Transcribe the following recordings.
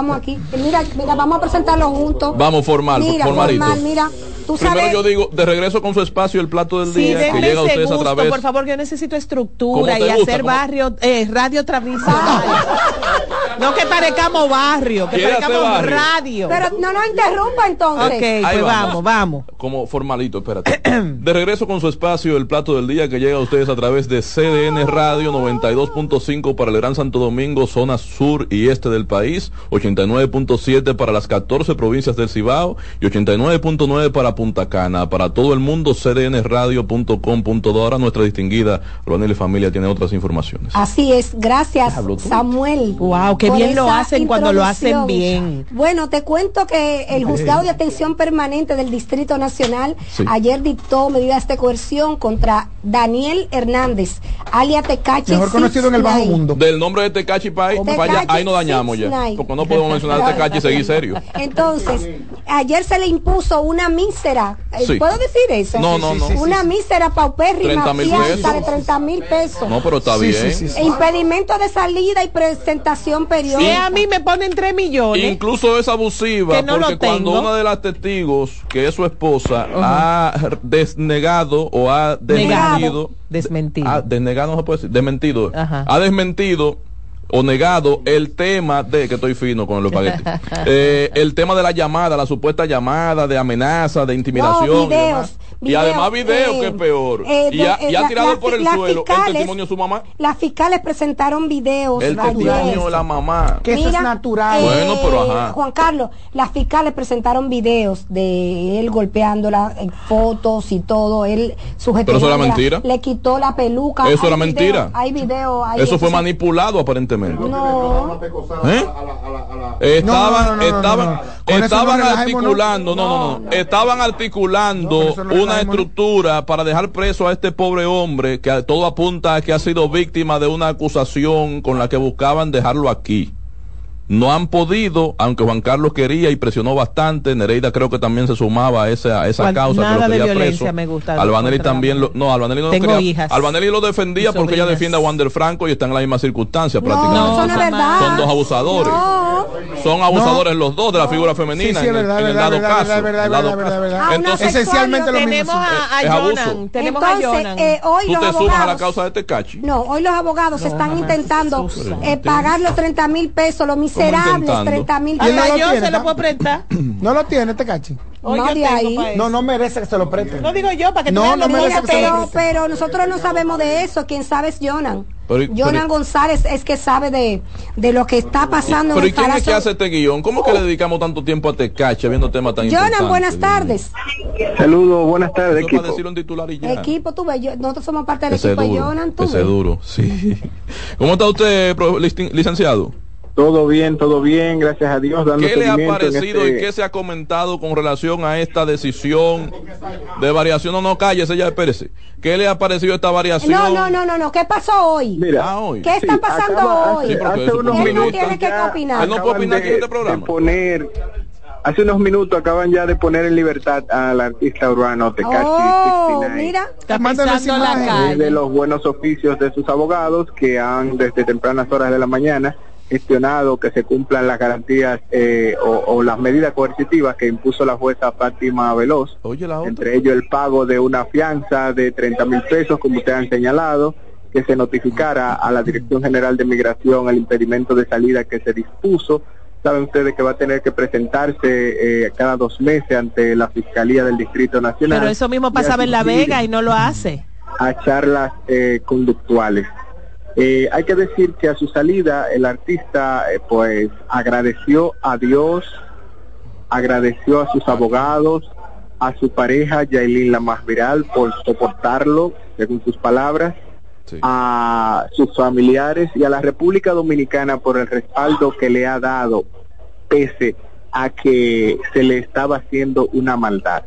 Trabajamos aquí. Mira, mira, vamos a presentarlo juntos. Vamos, formal, mira, formalito. Formal, mira. ¿Tú Primero sabes? yo digo, de regreso con su espacio, el plato del Sí, día, que llega a ustedes a través. por favor, que yo necesito estructura ¿Cómo te y gusta? hacer ¿Cómo? barrio, eh, radio tradicional. no que parezcamos barrio, que ¿Quiere hacer parezcamos barrio? radio. Pero no nos interrumpa entonces. ok, Ahí pues vamos, vamos. Como formalito, espérate. De regreso con su espacio, el plato del día que llega a ustedes a través de CDN Radio 92.5 para el Gran Santo Domingo, zona sur y este del país, 89.7 para las 14 provincias del Cibao y 89.9 para Punta Cana. Para todo el mundo, cdnradio.com.do. Ahora nuestra distinguida Ronel y familia tiene otras informaciones. Así es, gracias. Samuel. Wow, qué bien lo hacen cuando lo hacen bien. Bueno, te cuento que el juzgado de atención permanente del Distrito Nacional Sí. ayer dictó medidas de coerción contra Daniel Hernández, alias Tecachi. Mejor conocido en el bajo mundo. Del nombre de Tecachi Pai, Tecachi ahí nos dañamos Six ya. Nine. Porque no podemos mencionar a Tecachi y seguir serio. Entonces, ayer se le impuso una mísera, eh, Sí. ¿puedo decir eso? No, no, no. Una mísera paupérrima 30.000 fianza de 30 mil pesos. No, pero está Sí, bien. sí, sí, sí. E impedimento de salida y presentación periódica. a mí me ponen 3 millones. Incluso es abusiva no porque cuando una de las testigos, que es su esposa, ha desnegado o ha desmentido, Desmentido. ha desnegado no se puede decir, desmentido, Ajá. ha desmentido o negado el tema de que estoy fino con los espagueti, eh, el tema de la llamada, la supuesta llamada de amenaza, de intimidación, No, y, videos, y videos, además video eh, que es peor, eh, y, ha, eh, y ha tirado por el suelo el testimonio de su mamá, Las fiscales presentaron videos el testimonio de la mamá. Que eso es natural. eh, Bueno, pero ajá. Juan Carlos, las fiscales presentaron videos de él golpeándola, eh, fotos y todo, él sujetando. Pero eso era mentira. Le quitó la peluca. Eso era video, mentira. Hay video. hay- Eso fue entonces- manipulado aparentemente. No. Estaban, estaban, eso estaban articulando, no, no, no, estaban articulando eso no una estructura para dejar preso a este pobre hombre que todo apunta a que ha sido víctima de una acusación con la que buscaban dejarlo aquí. No han podido, aunque Juan Carlos quería y presionó bastante, Nereida creo que también se sumaba a esa, a esa Juan- causa. que nada lo de quería violencia preso. me gusta Albanelli también lo, no, Albanelli no lo Tengo quería. hijas Albanelli lo defendía porque ella defiende a Wander Franco y está en la misma circunstancia No, prácticamente. eso no es jamás. verdad. Son dos abusadores. No. Son abusadores los dos de la figura femenina Sí, sí, en, el- es verdad, en el verdad, dado verdad, caso. verdad, el dado Entonces, Esencialmente lo mismo. Tenemos a, a Es abuso. Tenemos a Entonces, Jonan. eh, hoy tú los te sumas a la abogados. causa de Tecachi. No, hoy los abogados están intentando eh, pagar los 30 mil pesos, los miserables intentando? 30 mil Hasta ¿Quién no lo yo tiene, se lo puedo prestar. No lo tiene este cachi. Hoy No de ahí. No, no merece que se lo preste. No digo yo, para que No, no merece que se lo pero, preste. pero nosotros no sabemos de eso. Quien sabe es Jonan. Pero- Jonan pero- González es que sabe de, de lo que está pasando Pero en ¿y el quién es que hace este guion? ¿Cómo que le dedicamos tanto tiempo a Tecachi viendo temas tan importantes? Jonan, buenas tardes. Saludos, buenas tardes, es para equipo. decirlo en titular y ya. Equipo, tú ves, yo- nosotros somos parte del Ese es equipo de duro. Jonan, tú Ese ves. es duro, sí. ¿Cómo está usted, licenciado? Todo bien, todo bien, gracias a Dios. Dando ¿Qué le ha parecido este- y qué se ha comentado con relación a esta decisión de variación? No, no, cállese ya, espérese. ¿Qué le ha parecido esta variación? No, no, no, no, no. ¿Qué pasó hoy? Mira, Ah, hoy. ¿Qué está pasando acaba- hoy? Hace unos Él no tiene que opinar. Él no puede opinar aquí en de- este programa. poner, hace unos minutos acaban ya de poner en libertad al artista urbano Tecachi Oh, 69. mira. Está pisando la. Es de calle. los buenos oficios de sus abogados que han desde tempranas horas de la mañana gestionado que se cumplan las garantías eh, o, o las medidas coercitivas que impuso la jueza Fátima Veloz, Oye, la otra. entre ellos el pago de una fianza de 30 mil pesos, como ustedes han señalado, que se notificara a la Dirección General de Migración el impedimento de salida que se dispuso. Saben ustedes que va a tener que presentarse eh, cada dos meses ante la Fiscalía del Distrito Nacional. Pero eso mismo pasaba en La Vega y no lo hace. a charlas eh, conductuales. Eh, hay que decir que a su salida el artista eh, pues agradeció a Dios, agradeció a sus abogados, a su pareja Yailin la más viral por soportarlo, según sus palabras, Sí. a sus familiares y a la República Dominicana por el respaldo que le ha dado pese a que se le estaba haciendo una maldad,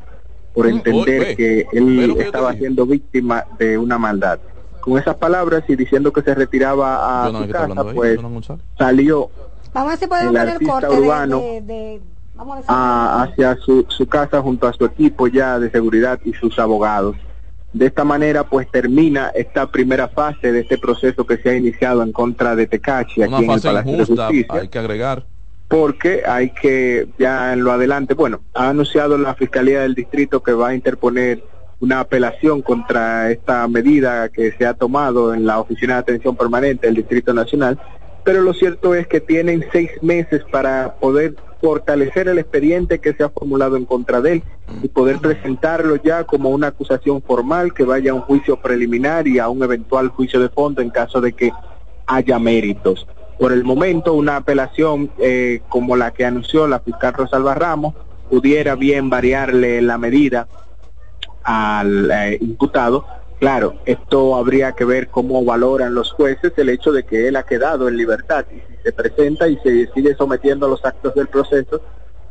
por entender que él estaba siendo víctima de una maldad. Con esas palabras y diciendo que se retiraba a su ¿qué está hablando casa, ahí? pues salió Vamos a ver si podemos El artista corte urbano de, de- vamos a a- hacia su, su casa junto a su equipo ya de seguridad y sus abogados. De esta manera, pues termina esta primera fase de este proceso que se ha iniciado en contra de Tecachi aquí Una en el fase Palacio de Justicia hay que agregar. porque hay que ya en lo adelante, bueno, ha anunciado la Fiscalía del Distrito que va a interponer una apelación contra esta medida que se ha tomado en la Oficina de Atención Permanente del Distrito Nacional, pero lo cierto es que tienen seis meses para poder fortalecer el expediente que se ha formulado en contra de él y poder presentarlo ya como una acusación formal que vaya a un juicio preliminar y a un eventual juicio de fondo en caso de que haya méritos. Por el momento, una apelación eh, como la que anunció la fiscal Rosalba Ramos pudiera bien variarle la medida al eh, imputado. Claro, esto habría que ver cómo valoran los jueces el hecho de que él ha quedado en libertad y si se presenta y se sigue sometiendo a los actos del proceso,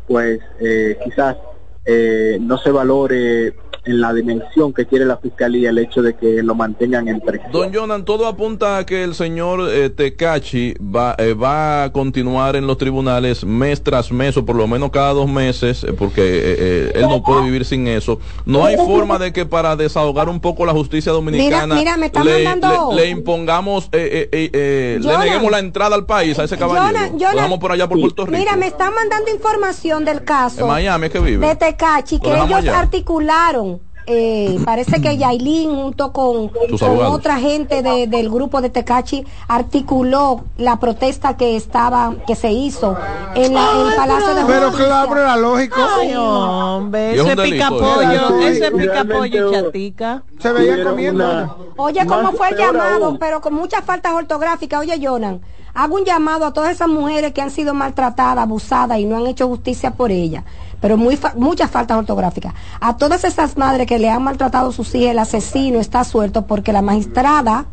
pues eh, quizás eh, no se valore en la dimensión que quiere la fiscalía el hecho de que lo mantengan en prisión. Don Jonan, todo apunta a que el señor eh, Tecachi va, eh, va a continuar en los tribunales mes tras mes o por lo menos cada dos meses, eh, porque eh, eh, él no puede vivir sin eso. No hay forma de que para desahogar un poco la justicia dominicana Mira, mira, me está le, mandando- le- le impongamos, eh, eh, eh, eh, le neguemos la entrada al país a ese caballero. Jonan, Lo Jonan, dejamos por allá por Puerto Rico. Mira, me están mandando información del caso en Miami es que vive. de Tecachi que ellos allá. articularon. Eh, parece que Yailin junto con, con otra gente de- del grupo de Tecachi articuló la protesta que estaba que se hizo en, la, en el Palacio de Pero Justicia. claro, era lógico. Ay, hombre, Y es eso un es delito, pica ¿eh? pollo, Sí, eso es pica realmente, pollo y oh. chatica. Se Tuvieron comiendo. Oye, ¿cómo fue el llamado? aún. Pero con muchas faltas ortográficas. Oye, Jonan, hago un llamado a todas esas mujeres que han sido maltratadas, abusadas y no han hecho justicia por ellas. Pero muy fa- muchas faltas ortográficas. A todas esas madres que le han maltratado a sus hijas, el asesino está suelto porque la magistrada,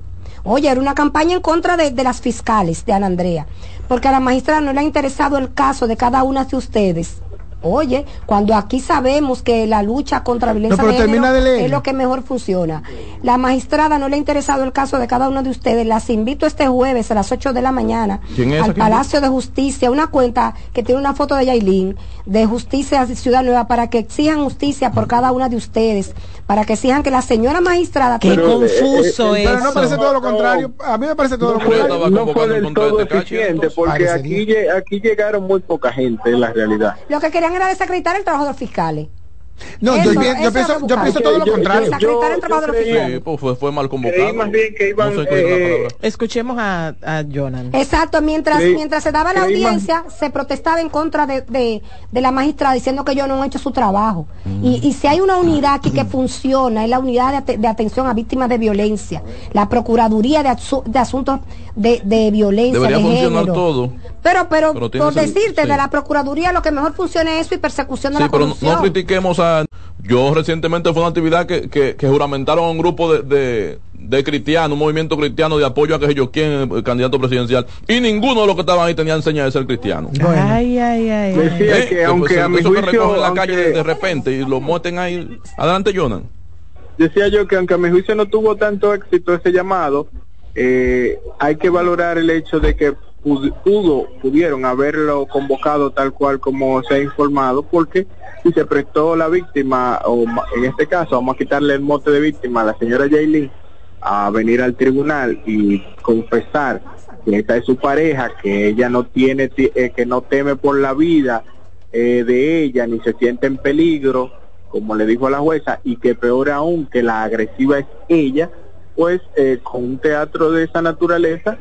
oye, era una campaña en contra de, de las fiscales de Ana Andrea. Porque a la magistrada no le ha interesado el caso de cada una de ustedes. Oye, cuando aquí sabemos que la lucha contra la violencia pero de termina género de leer. es lo que mejor funciona. La magistrada no le ha interesado el caso de cada uno de ustedes. Las invito este jueves a las 8 de la mañana ¿Quién es al Palacio de Justicia, una cuenta que tiene una foto de Yailin, de Justicia Ciudad Nueva, para que exijan justicia por cada una de ustedes, para que exijan que la señora magistrada... Qué tenga- confuso Pero no eso. parece todo lo contrario. A mí me parece todo lo no Yo contrario. no fue del todo eficiente porque aquí, aquí llegaron muy poca gente en la realidad. Lo que querían era desacreditar el trabajo de los fiscales. No, Eso- yo, yo pienso, yo todo lo Yo- contrario. yo- Desacreditar el trabajo de los creí- fiscales. Sí, pues fue, fue mal convocado. Creí más bien que iban, No eh. Escuchemos a, a Jonan. Exacto, mientras, Creí- mientras se daba la más- audiencia, se protestaba en contra de, de, de la magistrada diciendo que ellos no han hecho su trabajo. Y, y si hay una unidad aquí que funciona, es la unidad de, ate- de atención a víctimas de violencia, la Procuraduría de, Asu- de Asuntos de, de Violencia. Debería de funcionar género. todo. Pero, pero, Pero por decirte, sí. de la Procuraduría lo que mejor funciona es eso y persecución de Sí, la pero no, corrupción. no critiquemos a... Yo recientemente fue una actividad que, que, que juramentaron a un grupo de, de, de cristianos, un movimiento cristiano de apoyo a que yo quien el candidato presidencial, y ninguno de los que estaban ahí tenían señas de ser cristiano. Ay, ay, ay. ay. Decía Eh, que aunque pues, a mi eso que juicio, recogen en la aunque- calle de, de repente y lo mueten ahí. Adelante, Jonan. decía yo que aunque a mi juicio no tuvo tanto éxito ese llamado, eh, hay que valorar el hecho de que pud- pudo, pudieron haberlo convocado tal cual como se ha informado, porque si se prestó la víctima, o en este caso vamos a quitarle el mote de víctima a la señora Jaylin, a venir al tribunal y confesar que esta es su pareja, que ella no tiene, eh, que no teme por la vida eh, de ella ni se siente en peligro, como le dijo la jueza, y que peor aún que la agresiva es ella, pues eh, con un teatro de esa naturaleza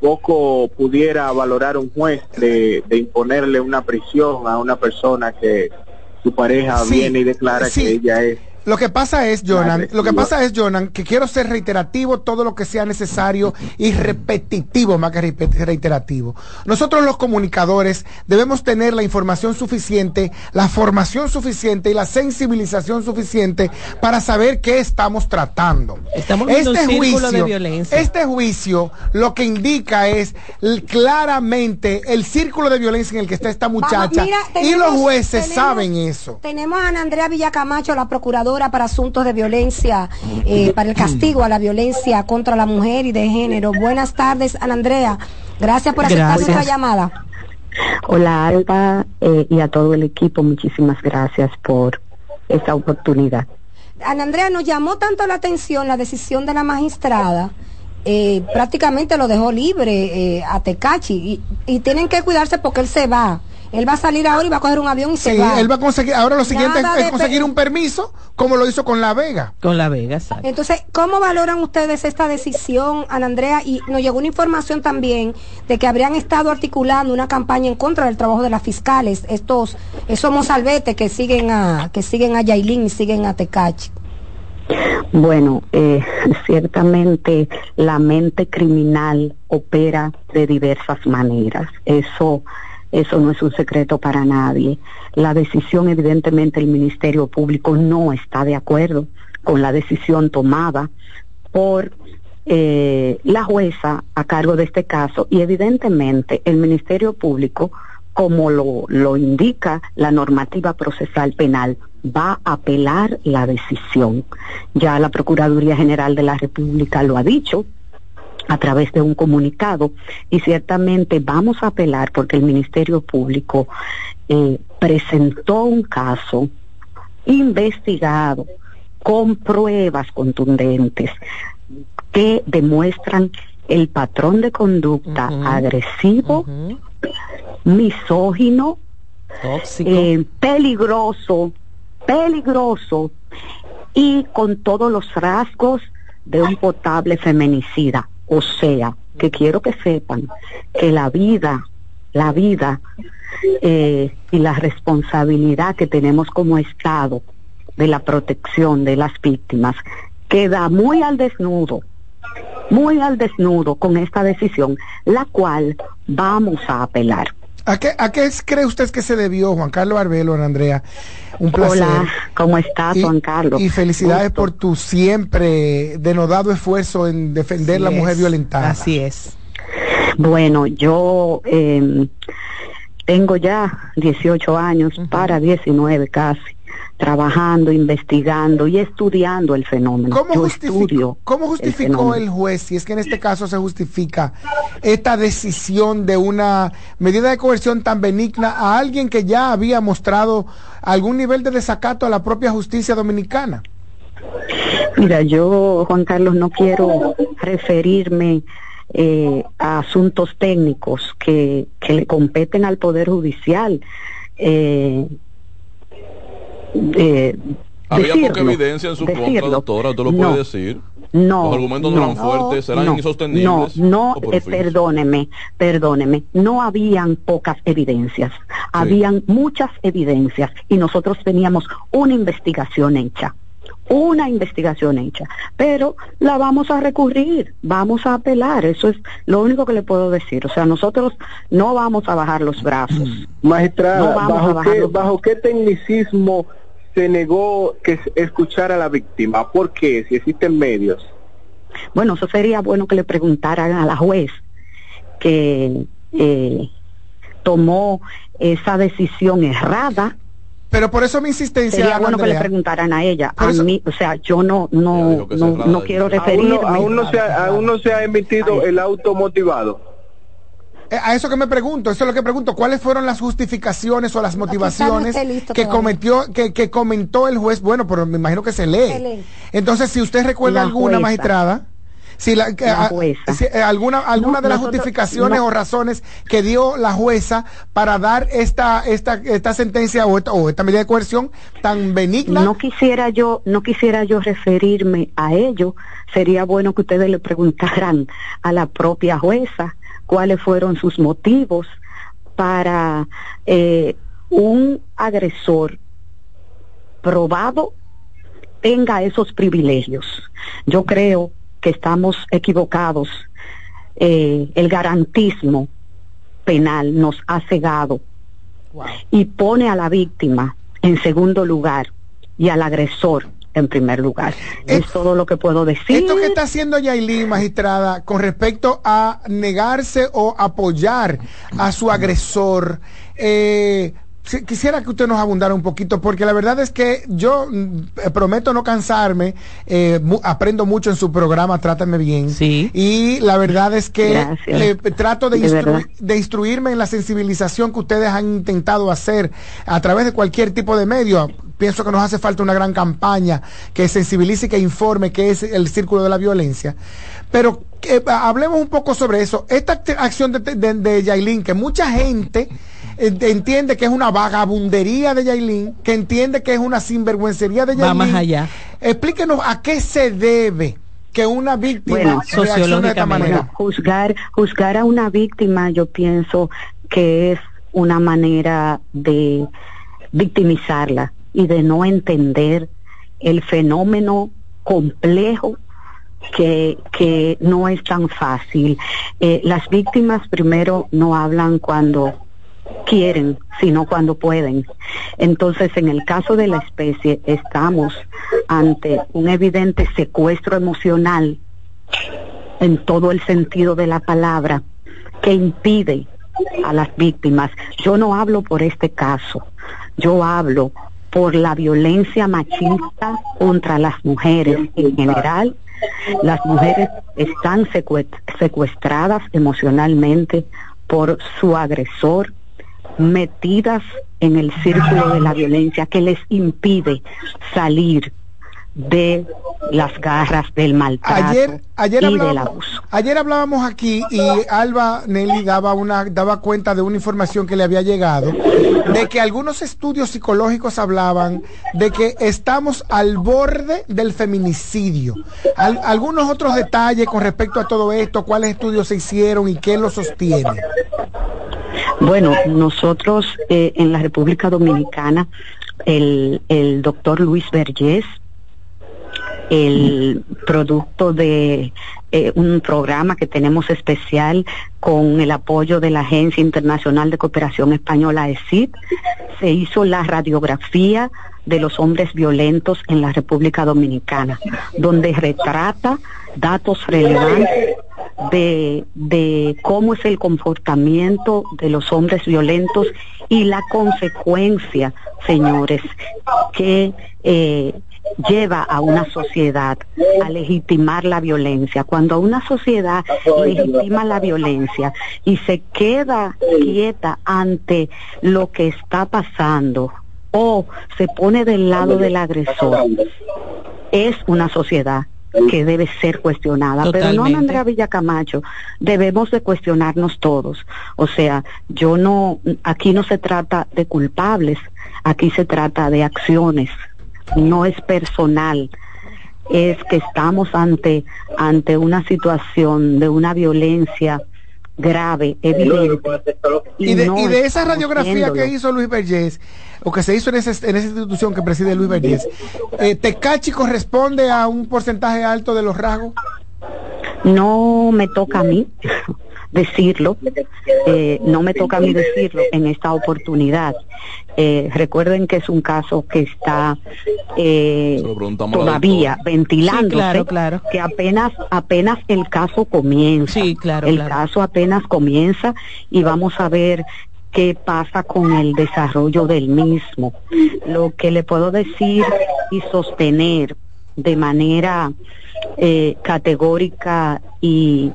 poco pudiera valorar un juez de, de imponerle una prisión a una persona que su pareja viene y declara que ella es lo que pasa es, Jonan, lo que pasa es, Jonan, que quiero ser reiterativo todo lo que sea necesario y repetitivo más que reiterativo. Nosotros los comunicadores debemos tener la información suficiente, la formación suficiente y la sensibilización suficiente para saber qué estamos tratando. Estamos este un juicio, de violencia. Este juicio lo que indica es claramente el círculo de violencia en el que está esta muchacha y los jueces saben eso. Tenemos a Ana Andrea Villacamacho, la procuradora para asuntos de violencia, eh, para el castigo a la violencia contra la mujer y de género. Buenas tardes, Ana Andrea. Gracias por aceptar nuestra llamada. Hola, Alba, eh, y a todo el equipo, muchísimas gracias por esta oportunidad. Ana Andrea, nos llamó tanto la atención la decisión de la magistrada. Eh, prácticamente lo dejó libre a Tecachi y, y tienen que cuidarse porque él se va él va a salir ahora y va a coger un avión y se va. él va a conseguir, ahora lo siguiente es, conseguir un permiso, como lo hizo con La Vega. Con La Vega, exacto. Entonces, ¿cómo valoran ustedes esta decisión, Ana Andrea? Y nos llegó una información también de que habrían estado articulando una campaña en contra del trabajo de las fiscales, estos, esos mozalbetes que siguen a, que siguen a Yailin y siguen a Tecachi. Bueno, eh, ciertamente la mente criminal opera de diversas maneras. Eso eso no es un secreto para nadie. La decisión, evidentemente, el Ministerio Público no está de acuerdo con la decisión tomada por eh, la jueza a cargo de este caso y evidentemente el Ministerio Público, como lo, lo indica la normativa procesal penal, va a apelar la decisión. Ya la Procuraduría General de la República lo ha dicho, a través de un comunicado y ciertamente vamos a apelar porque el Ministerio Público eh, presentó un caso investigado con pruebas contundentes que demuestran el patrón de conducta agresivo, misógino, eh, peligroso, peligroso y con todos los rasgos de un potable feminicida. O sea, que quiero que sepan que la vida, la vida eh, y la responsabilidad que tenemos como Estado de la protección de las víctimas queda muy al desnudo, muy al desnudo con esta decisión, la cual vamos a apelar. ¿A qué, ¿A qué cree usted que se debió, Juan Carlos Arbelo, Andrea? Un placer. Hola, ¿cómo estás, Juan Carlos? Y felicidades por tu siempre denodado esfuerzo en defender la mujer violentada. Así es. Bueno, yo eh, tengo ya 18 años para 19 casi trabajando, investigando y estudiando el fenómeno. ¿Cómo, justificó, ¿cómo justificó el, juez, si es que en este caso se justifica esta decisión de una medida de coerción tan benigna a alguien que ya había mostrado algún nivel de desacato a la propia justicia dominicana? Mira, yo, Juan Carlos, no quiero referirme eh, a asuntos técnicos que, que le competen al Poder Judicial. Eh, eh, Había poca evidencia en su contra, doctora, ¿usted lo puede decir? No. Los argumentos no, eran fuertes, eran insostenibles. No, no, eh, perdóneme, perdóneme. No habían pocas evidencias. Habían muchas evidencias y nosotros teníamos una investigación hecha una investigación hecha, pero la vamos a recurrir, vamos a apelar, eso es lo único que le puedo decir. O sea, nosotros no vamos a bajar los brazos. Magistrada, ¿bajo, qué, ¿bajo qué tecnicismo se negó que escuchar a la víctima? ¿Por qué? Si existen medios. Bueno, eso sería bueno que le preguntaran a la juez que eh, tomó esa decisión errada. Pero por eso mi insistencia. Sería bueno que le preguntaran a ella. A mí, o sea, yo no, no, no, quiero referirme. Aún no, se ha, aún no se ha emitido el auto motivado. Eh, a eso que me pregunto, eso es lo que pregunto, ¿cuáles fueron las justificaciones o las motivaciones que cometió, que, que, comentó el juez? Bueno, pero me imagino que se lee. Entonces, si usted recuerda alguna magistrada, Si, la, eh, alguna alguna de las justificaciones o razones que dio la jueza para dar esta esta esta sentencia o esta, o esta medida de coerción tan benigna. No quisiera yo no quisiera yo referirme a ello. Sería bueno que ustedes le preguntaran a la propia jueza cuáles fueron sus motivos para eh, un agresor probado tenga esos privilegios. Yo creo que estamos equivocados. Eh, el garantismo penal nos ha cegado y pone a la víctima en segundo lugar y al agresor en primer lugar. Es, todo lo que puedo decir. Esto que está haciendo Yailin, magistrada, con respecto a negarse o apoyar a su agresor, eh, quisiera que usted nos abundara un poquito, porque la verdad es que yo mm, prometo no cansarme, eh, aprendo mucho en su programa, Trátame Bien. Sí. Y la verdad es que eh, trato de, de, instruirme en la sensibilización que ustedes han intentado hacer a través de cualquier tipo de medio. Pienso que nos hace falta una gran campaña que sensibilice y que informe qué es el círculo de la violencia. Pero eh, hablemos un poco sobre eso. Esta acción de, de, de Yailin, que mucha gente entiende que es una vagabundería de Yailin, que entiende que es una sinvergüencería de Yailin. Va más allá. Explíquenos a qué se debe que una víctima reaccione de esta manera. juzgar, juzgar a una víctima, yo pienso que es una manera de victimizarla y de no entender el fenómeno complejo que, que no es tan fácil. Eh, las víctimas primero no hablan cuando quieren, sino cuando pueden. Entonces, en el caso de la especie, estamos ante un evidente secuestro emocional en todo el sentido de la palabra que impide a las víctimas. Yo no hablo por este caso, yo hablo por la violencia machista contra las mujeres en general. Las mujeres están secuestradas emocionalmente por su agresor, metidas en el círculo de la violencia que les impide salir de las garras del maltrato ayer, ayer y del abuso. Ayer hablábamos aquí y Alba Nelly daba una daba cuenta de una información que le había llegado de que algunos estudios psicológicos hablaban de que estamos al borde del feminicidio. algunos otros detalles con respecto a todo esto, cuáles estudios se hicieron y qué lo sostiene. Bueno, nosotros eh, en la República Dominicana, el, el doctor Luis Vergés, el producto de eh, un programa que tenemos especial con el apoyo de la Agencia Internacional de Cooperación Española, ESID, se hizo la radiografía de los hombres violentos en la República Dominicana, donde retrata datos relevantes de, cómo es el comportamiento de los hombres violentos y la consecuencia, señores, que eh, lleva a una sociedad a legitimar la violencia. Cuando una sociedad legitima la violencia y se queda quieta ante lo que está pasando o se pone del lado del agresor, es una sociedad que debe ser cuestionada, pero no Andrea Villacamacho, debemos de cuestionarnos todos. O sea, yo no, aquí no se trata de culpables, aquí se trata de acciones, no es personal, es que estamos ante, ante una situación de una violencia grave, evidente. Y, de, y de esa radiografía que hizo Luis Vergés, o que se hizo en, ese, en esa institución que preside Luis Vergés, eh, ¿Tecachi corresponde a un porcentaje alto de los rasgos? No me toca a mí decirlo, eh, no me toca a mí decirlo en esta oportunidad. Eh, recuerden que es un caso que está eh, todavía ventilándose, claro, que apenas apenas el caso comienza. Sí, claro, el caso apenas comienza y vamos a ver qué pasa con el desarrollo del mismo. Lo que le puedo decir y sostener de manera eh, categórica y,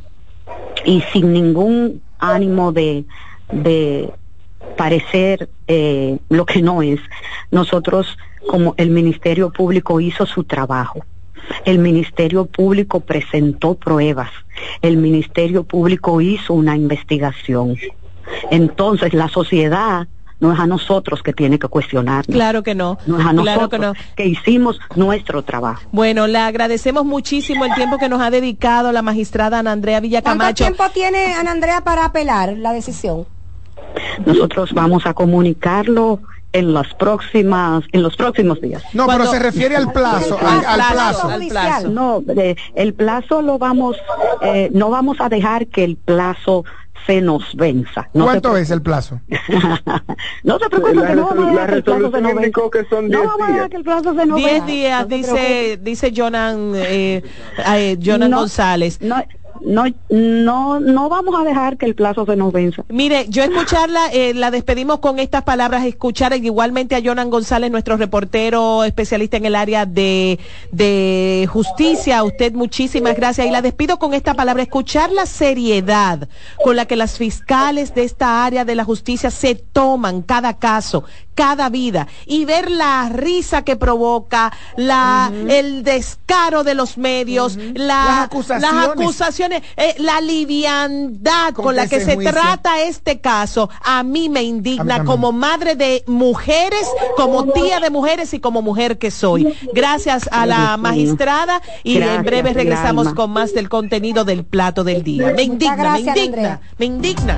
y sin ningún ánimo de, de parecer eh, lo que no es. Nosotros, como el Ministerio Público hizo su trabajo, El Ministerio Público presentó pruebas. El Ministerio Público hizo una investigación. Entonces la sociedad no es a nosotros que tiene que cuestionar. Claro que no. No es a nosotros que, hicimos nuestro trabajo. Bueno, le agradecemos muchísimo el tiempo que nos ha dedicado la magistrada Ana Andrea Villacamacho. ¿Cuánto tiempo tiene Ana Andrea para apelar la decisión? Nosotros vamos a comunicarlo en las próximas en los próximos días. No, pero se refiere al plazo, al, plazo. No, el plazo lo vamos eh, no vamos a dejar que el plazo se nos venza. ¿Cuánto es el plazo? no se preocupe, la, no vamos a dejar que el plazo se nos venza. Que son no vamos a dejar que el plazo se nos 10 días, dice, dice Jonan, eh, eh, Jonan González. No, no, no, no vamos a dejar que el plazo se nos venza. Mire, yo escucharla, eh, la despedimos con estas palabras, escuchar igualmente a Jonan González, nuestro reportero especialista en el área de, de justicia. A usted muchísimas gracias. Y la despido con esta palabra, escuchar la seriedad con la que las fiscales de esta área de la justicia se toman cada caso, cada vida y ver la risa que provoca, la, el descaro de los medios, las acusaciones, eh, la liviandad con, la que se trata este caso, a mí me indigna como madre de mujeres, como tía de mujeres y como mujer que soy. Gracias a la magistrada y en breve regresamos con más del contenido del plato del día. Me indigna, me indigna, me indigna.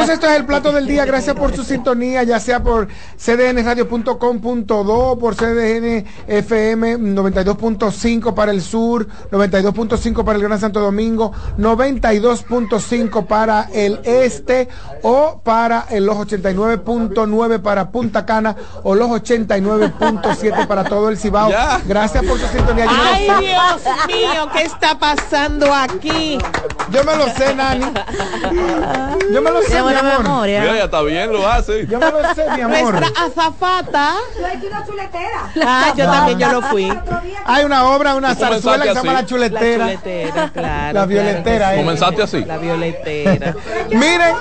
Esto es el plato del día. Gracias por su sintonía, ya sea por cdnradio.com.do, por CDN FM 92.5 para el sur, 92.5 para el Gran Santo Domingo, 92.5 para el este o para los 89.9 para Punta Cana o los 89.7 para todo el Cibao. Gracias por su sintonía. Ay, Dios mío, ¿qué está pasando aquí? Yo me lo sé, Nani. Yo me lo sé, mi amor. Mira, ya está bien, lo hace. Yo me lo sé, mi amor. Nuestra azafata. Yo he una chuletera. Ah, yo también, yo lo fui. Hay una obra, una ¿Tú comenzaste zarzuela que se llama? La Chuletera. La chuletera, claro. La violetera. eh. Comenzaste así. La violetera. Miren.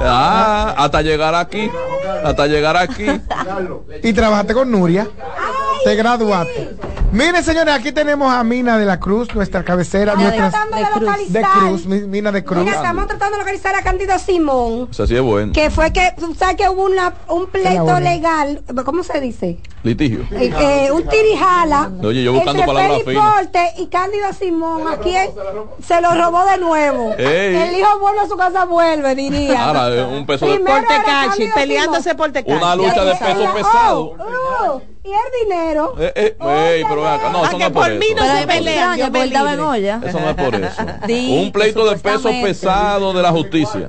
Ah, hasta llegar aquí. Hasta llegar aquí. y trabajaste con Nuria. Te graduaste. Miren, señores, aquí tenemos a Mina de la Cruz, nuestra cabecera, Estamos nuestra tratando de de localizar. Cruz, Mi- Mina de Cruz. Mira, estamos tratando de localizar a Cándido Simón. O sea, sí es bueno. Que fue que, tú sabes que hubo una, un pleito legal, ¿cómo se dice? Litigio. Eh, eh, un tirijala Oye, yo buscando entre palabras. Porte y Cándido Simón aquí es- se lo robó de nuevo Ey. el hijo bueno a su casa vuelve diría Ahora, eh, un peso de Primero Por era Tecachi, Cándido peleándose por Tecachi. Una lucha de peso pesado. oh, oh, y el dinero Eh, eh, ey, pero ven acá. No, Ah, eso no es por por mí eso. no se pelean, estaba en olla. Eso no es por eso. Un pleito de peso pesado de la justicia.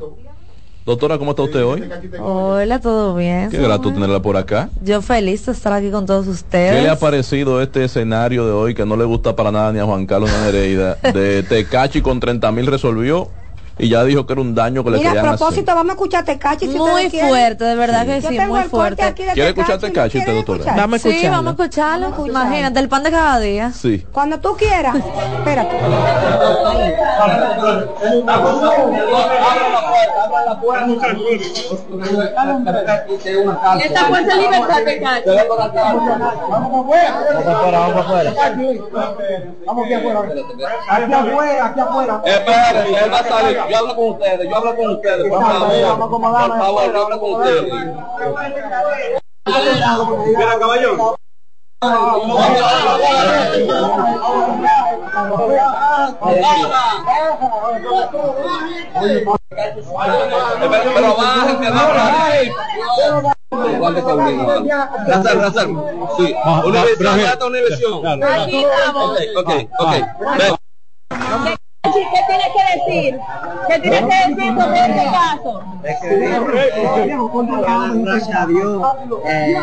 Doctora, ¿cómo está usted hoy? Hola, ¿todo bien? Qué grato tenerla por acá. Yo feliz de estar aquí con todos ¿Qué ustedes. le ha parecido este escenario de hoy que no le gusta para nada ni a Juan Carlos ni a Nereida? De Tecachi con 30 mil resolvió y ya dijo que era un daño que le mira a querían propósito vamos a escuchar Tecachi si Muy fuerte, de verdad que Yo sí, tengo muy el fuerte. aquí de ¿Quiere Tecachi, escuchar Tecachi, ¿lo quieren usted, doctora? escuchar? Vamos a Sí, escucharlo. vamos a escucharlo. Vamos a Imagínate, el pan de cada día. hacer. Sí. cuando tú quieras espérate Esta fuerza libertad de Espérense, él va a salir. Yo hablo con ustedes, yo hablo con ustedes. Por favor, por favor, yo hablo con ustedes. Mira, caballón. Pero bájense, bájense. Razal. Sí. Aquí estamos. Ok, ok, ¿Qué tiene que decir? ¿Qué tiene que decir sobre este caso? gracias a Dios. Eh,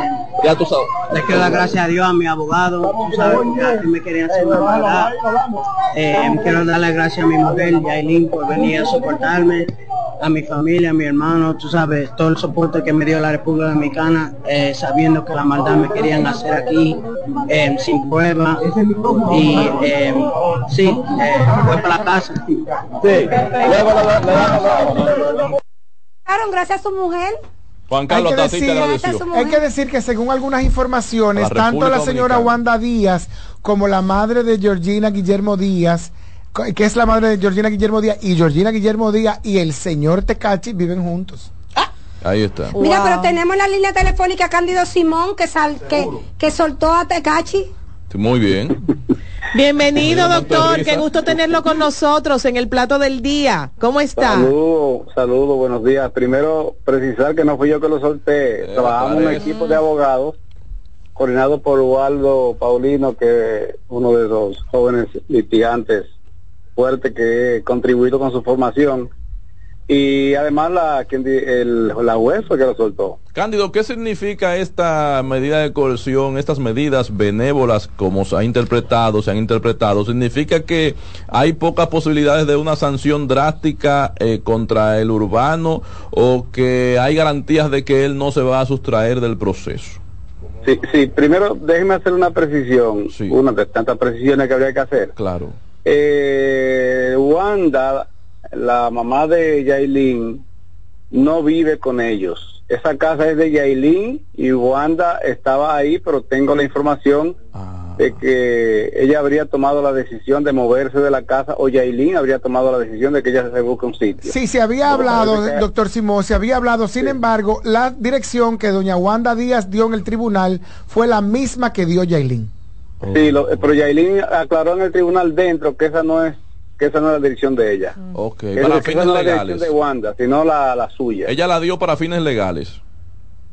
Ya tú sabes. le quiero dar gracias a Dios a mi abogado. Tú sabes que así me querían hacer una maldad. Eh, quiero darle gracias a mi mujer, Yailin, por venir a soportarme. A mi familia, a mi hermano, tú sabes, todo el soporte que me dio la República Dominicana, eh, sabiendo que la maldad me querían hacer aquí, eh, sin prueba. Y eh, sí, eh, voy para la casa. Claro, gracias a su mujer Juan Hay Carlos que, así te decir, hay que decir que según algunas informaciones, la tanto la señora Dominicana. Wanda Díaz como la madre de Georgina Guillermo Díaz, que es la madre de Georgina Guillermo Díaz, y Georgina Guillermo Díaz y el señor Tecachi viven juntos. Ahí está. Mira, pero tenemos en la línea telefónica Cándido Simón que sal, que, que soltó a Tecachi. Muy bien. Bienvenido, doctor. Qué gusto tenerlo con nosotros en el plato del día. ¿Cómo está? Saludos, saludos, buenos días. Primero, precisar que no fui yo que lo solté. Eh, Trabajamos en un equipo de abogados coordinado por Waldo Paulino, que es uno de los jóvenes litigantes fuertes que he contribuido con su formación. Y además la, el, la juez que lo soltó. Cándido, ¿qué significa esta medida de coerción, estas medidas benévolas como se ha interpretado, se han interpretado? ¿Significa que hay pocas posibilidades de una sanción drástica eh, contra el urbano o que hay garantías de que él no se va a sustraer del proceso? Sí, sí, primero déjeme hacer una precisión, Sí. una de tantas precisiones que habría que hacer. Claro. Eh, Wanda, la mamá de Yailin, no vive con ellos. Esa casa es de Yailin y Wanda estaba ahí, pero tengo la información Ah. de que ella habría tomado la decisión de moverse de la casa o Yailin habría tomado la decisión de que ella se busque un sitio. Sí, se había Pero hablado, que- doctor Simón, se había hablado. Sin embargo, la dirección que doña Wanda Díaz dio en el tribunal fue la misma que dio Yailin. Sí, lo- pero Yailin aclaró en el tribunal dentro que esa no es que esa no es la dirección de ella. Ok, Que para esa fines no es la legales. dirección de Wanda, sino la, la suya. Ella la dio para fines legales.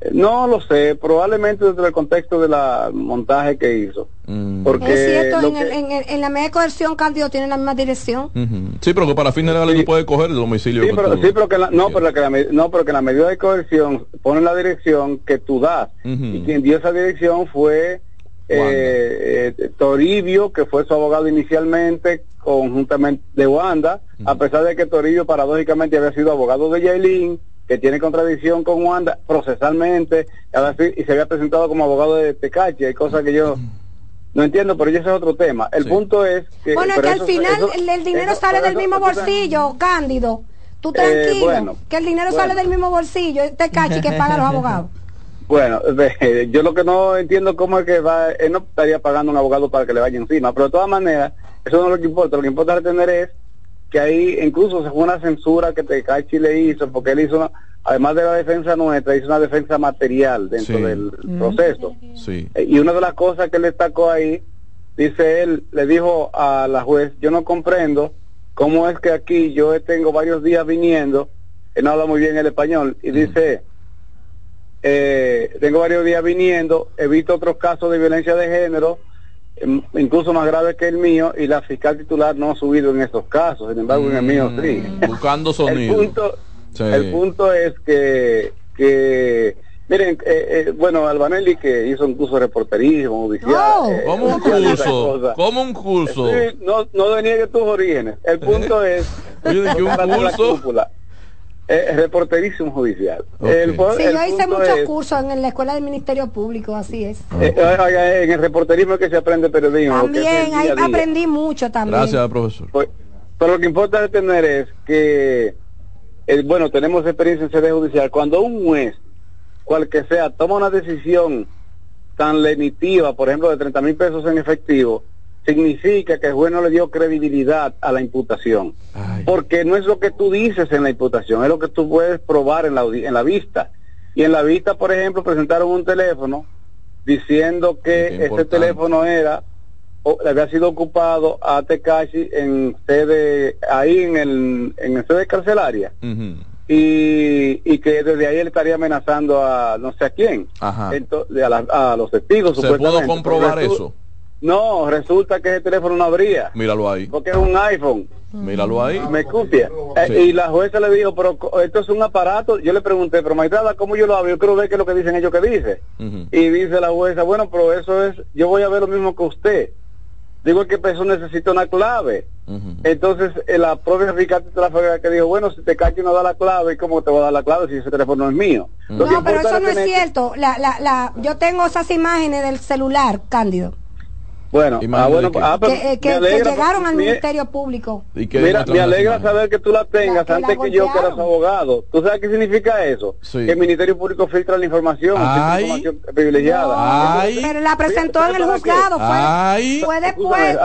Eh, No lo sé, probablemente dentro del contexto de la montaje que hizo. Mm. Porque es cierto, lo en, que- el- en, el- en la medida de coerción, Cándido tiene la misma dirección. Ujú. Sí, pero que para fines legales tú puedes coger el domicilio Sí, pero, tú- sí, pero que la- no, pero que la, me- no, pero que la medida de coerción pone la dirección que tú das. Y quien dio esa dirección fue eh, eh, Toribio, que fue su abogado inicialmente, conjuntamente de Wanda, a pesar de que Toribio paradójicamente había sido abogado de Yailin, que tiene contradicción con Wanda procesalmente, y se había presentado como abogado de Tecachi, hay cosas que yo no entiendo, pero ese es otro tema. El punto es que... Bueno, es pero que al eso- final eso- el, el dinero eso- sale del eso- mismo eso- bolsillo, Cándido. Tú Eh, tranquilo, bueno, que el dinero bueno. sale del mismo bolsillo, este cachi que paga los abogados. Bueno, yo lo que no entiendo cómo es que va, él no estaría pagando un abogado para que le vaya encima, pero de todas maneras, eso no es lo que importa, lo que importa retener es que ahí incluso se fue una censura que Tecachi le hizo, porque él hizo, una- además de la defensa nuestra, hizo una defensa material dentro Sí. del proceso. Sí. Eh, Y una de las cosas que él destacó ahí, dice él, le dijo a la juez, yo no comprendo cómo es que aquí yo tengo varios días viniendo, él no habla muy bien el español, y dice, eh, tengo varios días viniendo, he visto otros casos de violencia de género, em, incluso más graves que el mío, y la fiscal titular no ha subido en estos casos, sin embargo en el mío sí. Buscando El sonido. punto, Sí. el punto es que, que miren, eh, eh, bueno, Albanelli que hizo un curso de reporterismo, judicial. eh, Como un curso, como un curso. Sí, no, no deniegue tus orígenes. El punto es, Oye, ¿de qué un curso? Eh, reporterismo judicial. El po- Sí, el yo hice muchos es- cursos en la escuela del Ministerio Público, así es. eh, oiga, en el reporterismo es que se aprende periodismo. También, ahí aprendí mucho también. Gracias, profesor. Pues, pero lo que importa detener es que, eh, bueno, tenemos experiencia en sede judicial. Cuando un juez, cual que sea, toma una decisión tan lenitiva, por ejemplo, de 30 mil pesos en efectivo, significa que el juez no le dio credibilidad a la imputación. Porque no es lo que tú dices en la imputación, es lo que tú puedes probar en la, en la vista. Y en la vista, por ejemplo, presentaron un teléfono diciendo que ese teléfono era o- había sido ocupado a Tecachi en sede ahí en el en el sede carcelaria y, y que desde ahí él estaría amenazando a no sé a quién Ajá. Entonces, a, la- a los testigos ¿Se pudo comprobar eso? No resulta que ese teléfono no abría Míralo ahí. porque es un iPhone Míralo ahí. me copia Eh, y la jueza le dijo pero esto es un aparato yo le pregunté pero magistrada cómo yo lo abro yo quiero ver qué es lo que dicen ellos que dice y dice la jueza, bueno, pero eso es, yo voy a ver lo mismo que usted. Digo que eso necesita una clave. Entonces, eh, la propia la que dijo, bueno, si te cacho no da la clave, ¿cómo te voy a dar la clave si ese teléfono es mío? No, pero eso no es cierto. La, la, la, yo tengo esas imágenes del celular, Cándido, Bueno, ah, bueno, ah, pero que, eh, que- que llegaron al Ministerio Público. ¿Y qué Mira, me alegra saber que tú la tengas La- que la antes que yo, que eras abogado. ¿Tú sabes qué significa eso? Sí. Que el Ministerio Público filtra la información, filtra Ay. información privilegiada. Ay. Pero la presentó en el juzgado. Fue, Ay. fue después,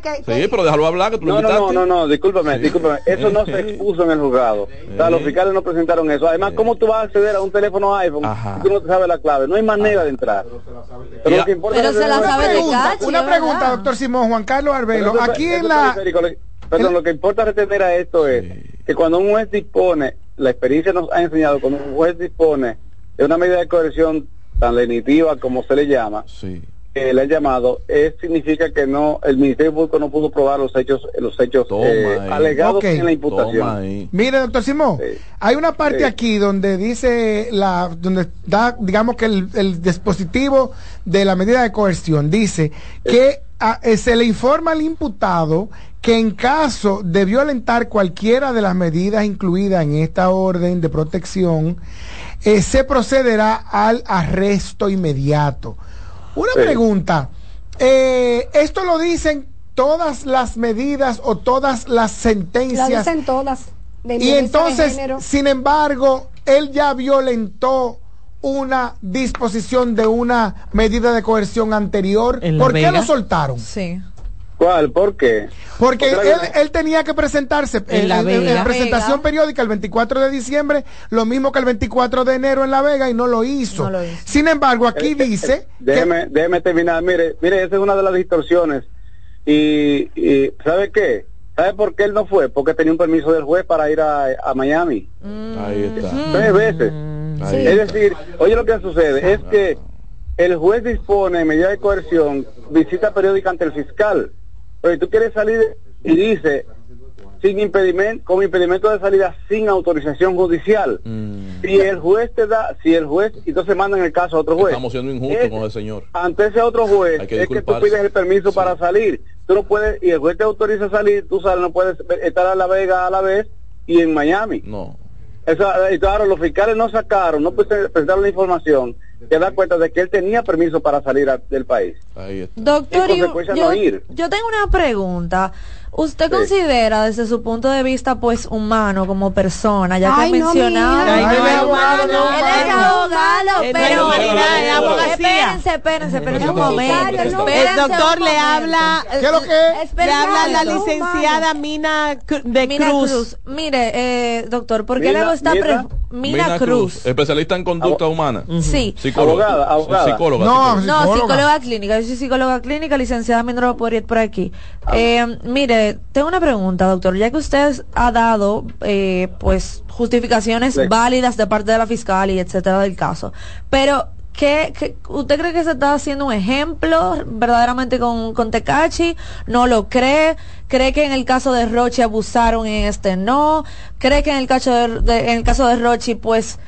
que, Sí, pero déjalo hablar que tú lo No, no, no, no, no, discúlpame, discúlpame. Eso no se expuso en el juzgado. O sea, los fiscales no presentaron eso. Además, ¿cómo tú vas a acceder a un teléfono iPhone Ajá. si tú no te sabes la clave? No hay manera de entrar. Pero lo que importa Pero es se la sabe de una pregunta, verdad. doctor Simón, Juan Carlos Arbelo. Pero eso- Aquí eso en la... periférico, lo- Perdón, lo que importa retener a esto es que cuando un juez dispone, la experiencia nos ha enseñado, cuando un juez dispone de una medida de coerción tan lenitiva como se le llama, que le han llamado, es, significa que no, el Ministerio Público no pudo probar los hechos, los hechos eh, alegados en la imputación. Mire, doctor Simón, hay una parte Sí. aquí donde dice la, donde da, digamos que el, el dispositivo de la medida de coerción dice que a- eh, se le informa al imputado que en caso de violentar cualquiera de las medidas incluidas en esta orden de protección, eh, se procederá al arresto inmediato. Una Sí. pregunta, eh, ¿esto lo dicen todas las medidas o todas las la sentencias dicen todas. de y de entonces, sin embargo, él ya violentó una disposición de una medida de coerción anterior. ¿Por qué lo soltaron? Sí. ¿Cuál? ¿Por qué? Porque Porque él, él tenía que presentarse en, En La en- en Vega. presentación Vega. periódica el 24 de diciembre, lo mismo que el 24 de enero en La Vega y no lo hizo. No lo hizo. Sin embargo, aquí Eh, eh, dice eh, déjeme, déjeme terminar. Mire, mire, esa es una de las distorsiones. Y, y ¿sabe qué? ¿Sabe por qué él no fue? Porque tenía un permiso del juez para ir a, a Miami. Ahí está. Tres veces. Ahí Es está. decir, oye lo que sucede, es que el juez dispone de medida de coerción, visita periódica ante el fiscal. Pero si tú quieres salir y dice, sin impedimento, con impedimento de salida sin autorización judicial. Mm. Si el juez te da, si el juez, entonces mandan el caso a otro juez. Estamos siendo injustos Es- con el señor. ante ese otro juez que es que tú pides el permiso para salir. Tú no puedes, y el juez te autoriza a salir, tú sales, no puedes estar a La Vega a la vez y en Miami. No. Eso, y claro, los fiscales no sacaron, no presen- presentaron la información que da cuenta de que él tenía permiso para salir a- del país. Ahí está. Doctor, yo, consecuencia, yo- no ir. yo tengo una pregunta. ¿Usted Sí. considera desde su punto de vista pues humano como persona, ya que Ay, no, mencionaba? mija. Ay, no es no, humano, no, no, él es humano. abogado, pero no espérense, espérense, espérense un momento. no. El Espérense doctor un le momento. habla, ¿Qué lo que le habla la un momento. licenciada Mina de Mina Cruz. Cruz. Mire, eh, doctor, ¿por qué Mina- luego está Mina- pre- Mina, Cruz? especialista en conducta humana. Sí. Psicóloga. Abogada, abogada. Psicóloga. No, psicóloga. No, Psicóloga. clínica. Yo soy psicóloga clínica, licenciada Mindro por aquí. Eh, mire, tengo una pregunta, doctor. Ya que usted ha dado, eh, pues, justificaciones Sí. válidas de parte de la fiscal y etcétera del caso, pero ¿qué, qué- usted cree que se está haciendo un ejemplo verdaderamente con, con Tecachi? ¿No lo cree? ¿Cree que en el caso de Rochi abusaron y en este no? ¿Cree que en el caso de, de- en el caso de Rochi, pues,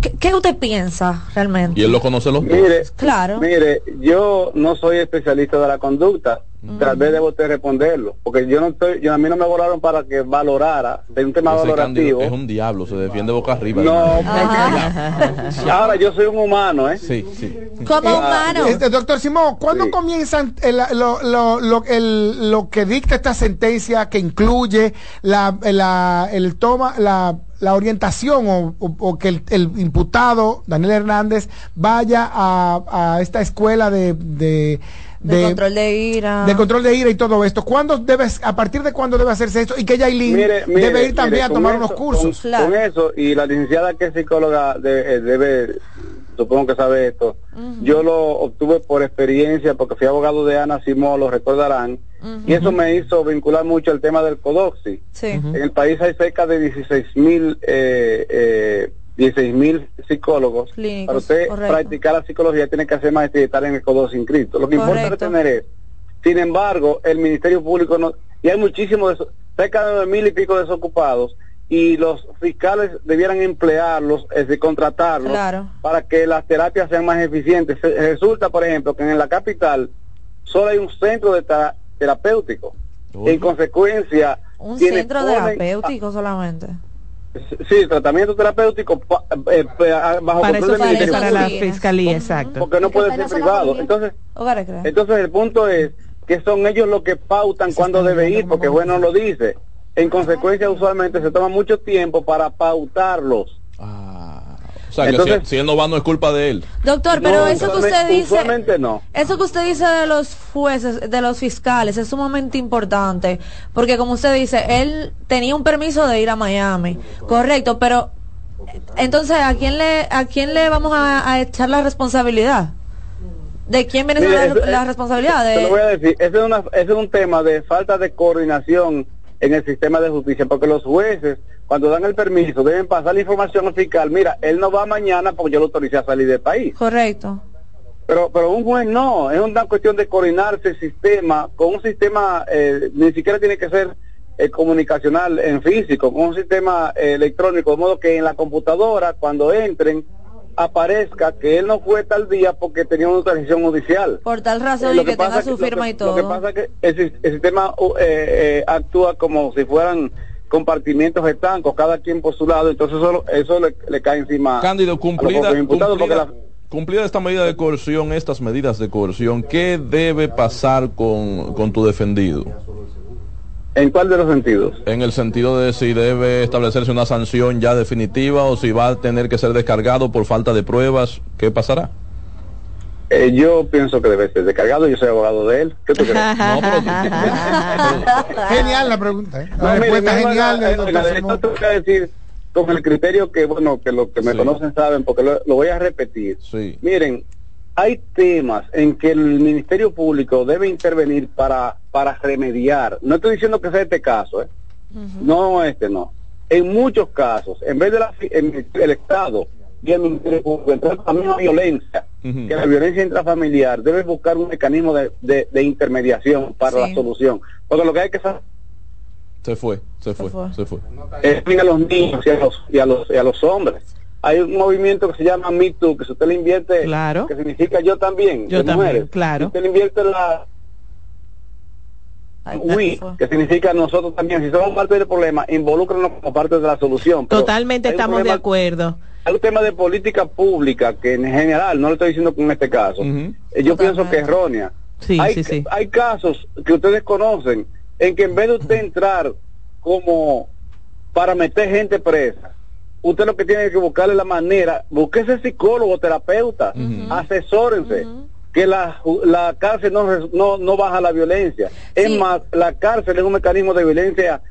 ¿qué, qué usted piensa realmente? Y él lo conoce los dos. Mire, Claro. mire, yo no soy especialista de la conducta. Tal vez debo usted responderlo, porque yo no estoy, yo a mí no me volaron para que valorara de un tema Ese valorativo. Es un diablo, se defiende boca arriba. No, porque- ahora yo soy un humano, ¿eh? Sí, sí. Como Ah, humano. Este, doctor Simón, ¿cuándo Sí. comienzan el- lo, lo, lo, el- lo que dicta esta sentencia que incluye la, la, el toma, la, la orientación o, o- o que el, el imputado, Daniel Hernández, vaya a, a esta escuela de, de, de, control de ira. de control de ira y todo esto? ¿Cuándo debes, a partir de cuándo debe hacerse esto? Y que Yailin Mire, mire, debe ir también mire, a tomar eso- unos cursos. Con, con eso, y la licenciada que es psicóloga de- eh, debe, supongo que sabe esto, yo lo obtuve por experiencia porque fui abogado de Ana Simón, lo recordarán, y eso me hizo vincular mucho el tema del codoxi. Sí. En el país hay cerca de 16 mil eh, eh, 16 mil psicólogos. Clínicos, Para usted correcto. practicar la psicología tiene que hacer maestría y estar en el codoxi inscrito. Lo que importa retener es sin embargo, el Ministerio Público no, y hay muchísimos, cerca de mil y pico desocupados, y los fiscales debieran emplearlos, es decir, contratarlos, Claro. para que las terapias sean más eficientes. Se- Resulta, por ejemplo, que en la capital solo hay un centro de tera- terapéutico. En consecuencia, Un centro ponen- terapéutico solamente. Sí, tratamiento terapéutico pa- eh, bajo Para eso control del fue Ministerio para la fiscalía, exacto. porque no puede ser privado. Entonces, entonces el punto es que son ellos los que pautan cuándo debe ir, porque bueno lo dice. En consecuencia, usualmente se toma mucho tiempo para pautarlos. Ah, o sea, que Entonces- si, si él no va, no es culpa de él. Doctor, pero No, eso que usted dice, no. eso que usted dice de los jueces, de los fiscales, es sumamente importante, porque como usted dice, él tenía un permiso de ir a Miami, correcto, pero entonces a quién le, a quién le vamos a, a echar la responsabilidad? ¿De quién viene Mire, la, eso- la responsabilidad? Te lo voy De, a decir, ese es, una, ese es un tema de falta de coordinación en el sistema de justicia, porque los jueces, cuando dan el permiso, deben pasar la información al fiscal. Mira, él no va mañana porque yo lo autoricé a salir del país. correcto. Pero, pero un juez no, es una cuestión de coordinarse el sistema con un sistema, eh, ni siquiera tiene que ser eh, comunicacional en físico, con un sistema eh, electrónico, de modo que en la computadora, cuando entren, aparezca que él no fue tal día porque tenía una autorización judicial. Por tal razón Eh, lo y que, pasa tenga su que- firma y todo. Lo que pasa es que el, el sistema uh, eh, eh, actúa como si fueran compartimientos estancos, cada quien por su lado, entonces eso, eso le, le cae encima. Cándido, a los cumplida, propios imputados, porque cumplida, cumplida esta medida de coerción, estas medidas de coerción, ¿qué debe pasar con, con tu defendido? La- ¿En cuál de los sentidos? En el sentido de si debe establecerse una sanción ya definitiva o si va a tener que ser descargado por falta de pruebas, ¿qué pasará? Eh, yo pienso que debe ser descargado, yo soy abogado de él. ¿Qué tú crees? No, pero Genial la pregunta, ¿eh? La No, mire, respuesta no, genial la Simón. derecha te voy a decir con el criterio que, bueno, que los que me Sí. conocen saben, porque lo, lo voy a repetir. Sí. Miren, hay temas en que el Ministerio Público debe intervenir para, para remediar. No estoy diciendo que sea este caso, ¿eh? no este no. En muchos casos, en vez de la, en el Estado y el Ministerio Público entrar a la violencia, que la violencia intrafamiliar, debe buscar un mecanismo de, de, de intermediación para la solución. Porque lo que hay que saber Se fue, se fue, se fue. es a los niños y a los, y a los, y a los hombres. Hay un movimiento que se llama Me Too, que si usted le invierte, Claro. que significa yo también, Yo de también, mujeres. claro. Si usted le invierte la We, que significa nosotros también, si somos parte del problema, involúcranos como parte de la solución. Pero Totalmente estamos de acuerdo. Hay un tema de política pública que en general, no lo estoy diciendo con este caso, eh, yo pienso que es errónea. Sí, hay, sí, sí. hay casos que ustedes conocen en que en vez de usted entrar como para meter gente presa, usted lo que tiene que buscarle la manera, búsquese psicólogo, terapeuta, asesórense, que la, ju- la cárcel no, res- no, no baja la violencia. Es más, la cárcel es un mecanismo de violencia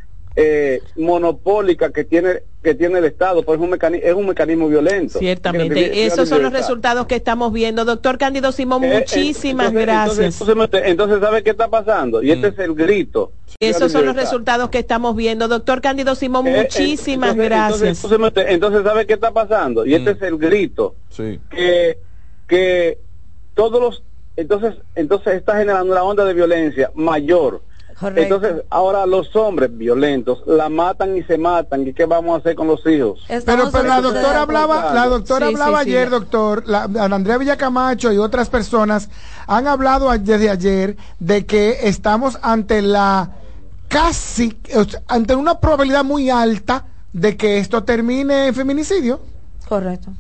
eh, monopólica que tiene que tiene el Estado, pues es un mecanismo, es un mecanismo violento. Ciertamente, esos son los resultados que estamos viendo. Doctor Cándido Simón, Eh, eh, muchísimas entonces- gracias. Entonces, entonces, entonces, ¿sabe qué está pasando? Y este es el grito. esos son los resultados que estamos viendo. Doctor Cándido Simón, Eh, eh, muchísimas entonces- gracias. Entonces, entonces, entonces, ¿sabe qué está pasando? Y este es el grito. Sí. Que, que todos los... Entonces, entonces está generando una onda de violencia mayor. Correcto. Entonces, ahora los hombres violentos la matan y se matan. ¿Y qué vamos a hacer con los hijos? Pero, pero la doctora hablaba, la doctora Sí, hablaba sí. ayer, doctor, la, Andrea Villacamacho y otras personas han hablado desde ayer de que estamos ante la casi, ante una probabilidad muy alta de que esto termine en feminicidio. Correcto.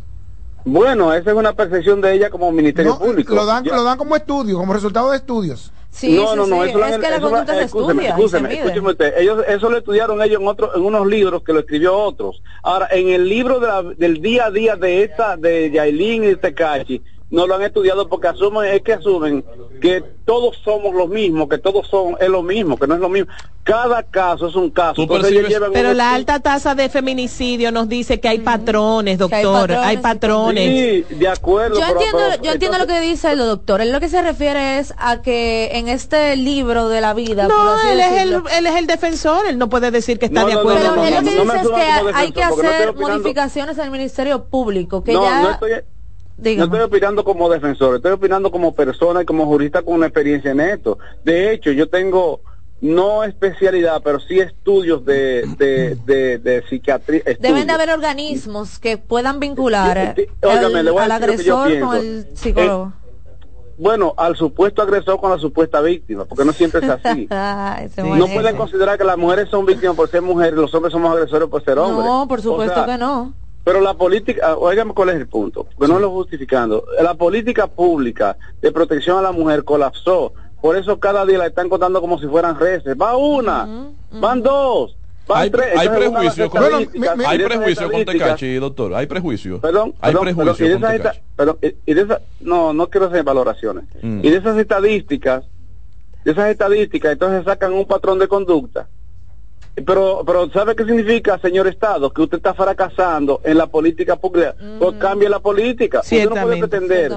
Bueno, esa es una percepción de ella como Ministerio Público. Lo dan, Ya- lo dan como estudio, como resultado de estudios. No, no, no, eso lo han- eso lo- escúcheme, escúcheme, escúcheme usted, ellos, eso lo estudiaron ellos en otros, en unos libros que lo escribió otros. Ahora, en el libro de la- del día a día de esta, de Yailin y de Tekashi, no lo han estudiado porque asumen, es que asumen que todos somos los mismos, que todos son, es lo mismo, que no es lo mismo. Cada caso es un caso. Pero la alta tasa de feminicidio nos dice que hay patrones, doctor, hay patrones. Sí, de acuerdo. Yo pero- entiendo, pero- yo entiendo lo que dice el doctor. Él lo que se refiere es a que en este libro de la vida. No, él es, el, él es el defensor, él no puede decir que está No, de no, acuerdo no, con él lo que dice es que hay que hacer estoy modificaciones en el Ministerio Público, que no, ya... no no estoy opinando como defensor, estoy opinando como persona y como jurista con una experiencia en esto. De hecho, yo tengo no especialidad, pero sí estudios de, de, de, de psiquiatría. Deben de haber organismos que puedan vincular óigame, el- al agresor con el psicólogo. Bueno, al supuesto agresor con la supuesta víctima, porque no siempre es así. No pueden considerar que las mujeres son víctimas por ser mujeres, los hombres somos agresores por ser hombres. No, por O supuesto sea, que no. Pero la política, óigame cuál es el punto, porque no lo justificando. La política pública de protección a la mujer colapsó. Por eso cada día la están contando como si fueran reces. Va una, van dos, van Hay, tres. hay prejuicio con, estadísticas, hay prejuicio con Tecachi, doctor. Hay prejuicio. Perdón, hay perdón, prejuicio perdón, y de con esas Tecachi. esta- perdón, y- y de esas- no, no quiero hacer valoraciones. Mm. Y de esas estadísticas, de esas estadísticas, entonces sacan un patrón de conducta. Pero, pero ¿sabe qué significa, señor Estado? Que usted está fracasando en la política pública. Pues cambie la política. Usted no puede Ciertamente. pretender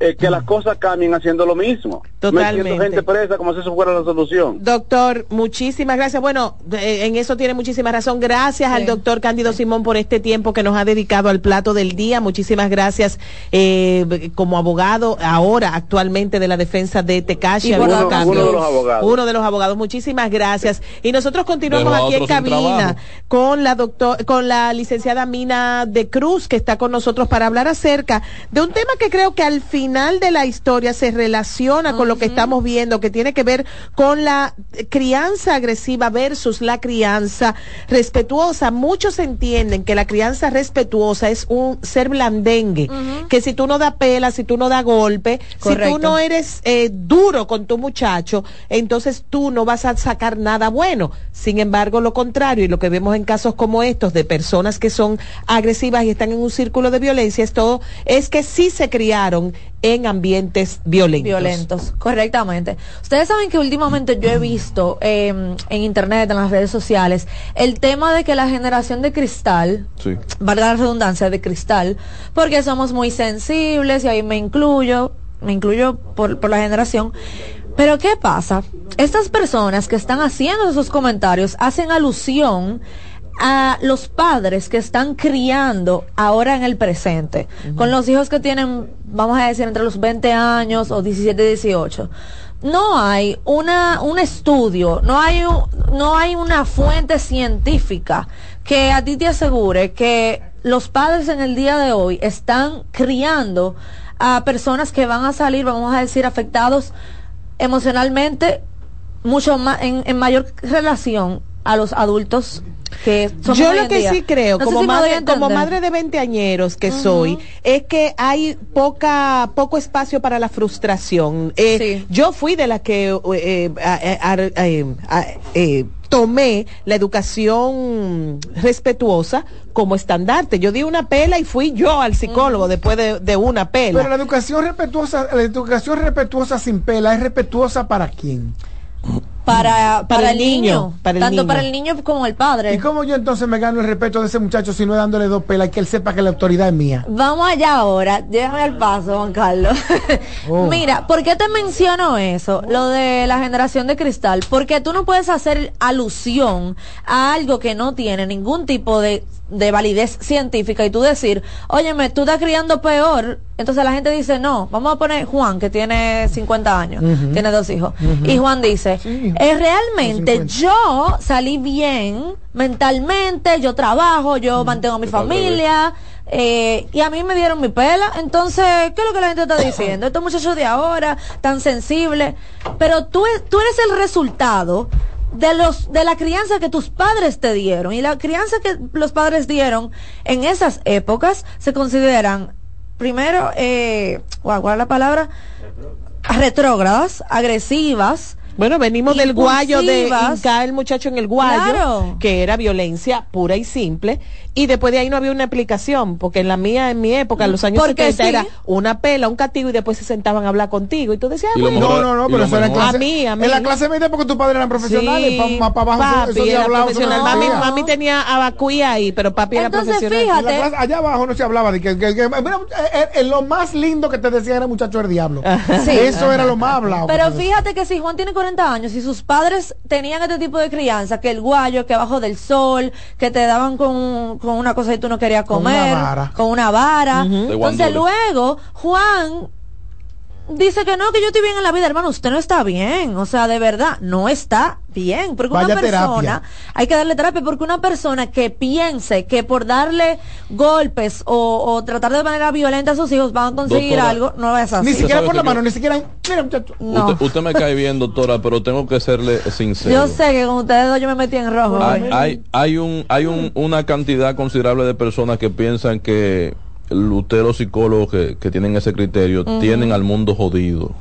eh, que las cosas cambien haciendo lo mismo. Totalmente. Metiendo gente presa como si eso fuera la solución. Doctor, muchísimas gracias. Bueno, de- en eso tiene muchísima razón. Gracias al doctor Cándido Simón por este tiempo que nos ha dedicado al plato del día. Muchísimas gracias eh, como abogado ahora actualmente de la defensa de Tecashi. Uno- uno de los abogados. Uno de los abogados. Muchísimas gracias. Y nosotros continuamos aquí en cabina con la doctor, con la licenciada Mina de Cruz que está con nosotros para hablar acerca de un tema que creo que al final de la historia se relaciona con lo que estamos viendo, que tiene que ver con la crianza agresiva versus la crianza respetuosa. Muchos entienden que la crianza respetuosa es un ser blandengue, que si tú no das pela, si tú no das golpe, si tú no eres eh, duro con tu muchacho, entonces tú no vas a sacar nada bueno. Sin embargo, lo contrario, y lo que vemos en casos como estos de personas que son agresivas y están en un círculo de violencia, es todo, es que sí se criaron en ambientes violentos. Violentos, correctamente. Ustedes saben que últimamente yo he visto eh, en internet, en las redes sociales, el tema de que la generación de cristal, Sí. valga la redundancia de cristal, porque somos muy sensibles y ahí me incluyo, me incluyo por, por la generación. Pero ¿qué pasa? Estas personas que están haciendo esos comentarios hacen alusión a los padres que están criando ahora en el presente, con los hijos que tienen, vamos a decir, entre los 20 años o 17, 18 no hay una, un estudio, no hay, un- no hay una fuente científica que a ti te asegure que los padres en el día de hoy están criando a personas que van a salir, vamos a decir, afectados emocionalmente mucho más, en, en mayor relación a los adultos que somos Yo lo que día. sí creo, No como, si madre, como madre de 20 añeros que soy, es que hay poca poco espacio para la frustración. Eh, Yo fui de la que eh, a- a- a- eh, a- eh, tomé la educación respetuosa como estandarte. Yo di una pela y fui yo al psicólogo después de, de una pela. Pero la educación respetuosa, la educación respetuosa sin pela es respetuosa para quién? Para, para, el niño, niño, para el tanto niño. para el niño como el padre. ¿Y cómo yo entonces me gano el respeto de ese muchacho si no es dándole dos pelas y que él sepa que la autoridad es mía? Vamos allá ahora, déjame al paso, Juan Carlos. Oh. Mira, ¿por qué te menciono eso? Lo de la generación de cristal. Porque tú no puedes hacer alusión a algo que no tiene ningún tipo de, de validez científica y tú decir, óyeme, tú estás criando peor. Entonces la gente dice, no, vamos a poner Juan, que tiene 50 años, tiene dos hijos. Y Juan dice, "Eh, realmente yo salí bien mentalmente, yo trabajo, yo mantengo a mi familia, eh, y a mí me dieron mi pela. Entonces, ¿qué es lo que la gente está diciendo? Estos muchachos de ahora, tan sensibles. Pero tú, e- tú eres el resultado de los de la crianza que tus padres te dieron. Y la crianza que los padres dieron en esas épocas se consideran primero eh ¿cuál es la palabra retrógradas agresivas Bueno, venimos del guayo de hincar el muchacho en el guayo, Claro. que era violencia pura y simple, y después de ahí no había una explicación, porque en la mía, en mi época, en los años Porque 70, sí. era una pela, un castigo, y después se sentaban a hablar contigo, y tú decías, ah, Y bueno, mejor- No, no, no, pero eso era en clase- a mí, a mí. en la clase media porque tus padres eran profesionales, Sí, pa- pa- pa' eso- papi eso era no profesional. Mami, tenía abacuía ahí, pero papi era Entonces, profesional. fíjate. En la clase- allá abajo no se hablaba de que, que- que- mira, eh, eh, lo más lindo que te decían era muchacho del diablo. Sí. Eso era lo más hablado. que Pero te fíjate que si Juan tiene 40 años y sus padres tenían este tipo de crianza, que el guayo, que abajo del sol, que te daban con, con una cosa y tú no querías Con una comer, vara. con una vara. Entonces luego Juan dice que no, que yo estoy bien en la vida, hermano, usted no está bien, o sea, de verdad, no está bien, porque Vaya una persona, terapia. hay que darle terapia, porque una persona que piense que por darle golpes o, o tratar de manera violenta a sus hijos van a conseguir Doctora, algo, no es así. Ni siquiera por la yo- mano, ni siquiera. Mira, muchacho. No. Usted, usted me cae bien, doctora, pero tengo que serle sincero. Yo sé que con ustedes dos yo me metí en rojo. Hay, hoy. hay, hay un, hay un, una cantidad considerable de personas que piensan que el- usted, los psicólogos que, que tienen ese criterio, tienen al mundo jodido.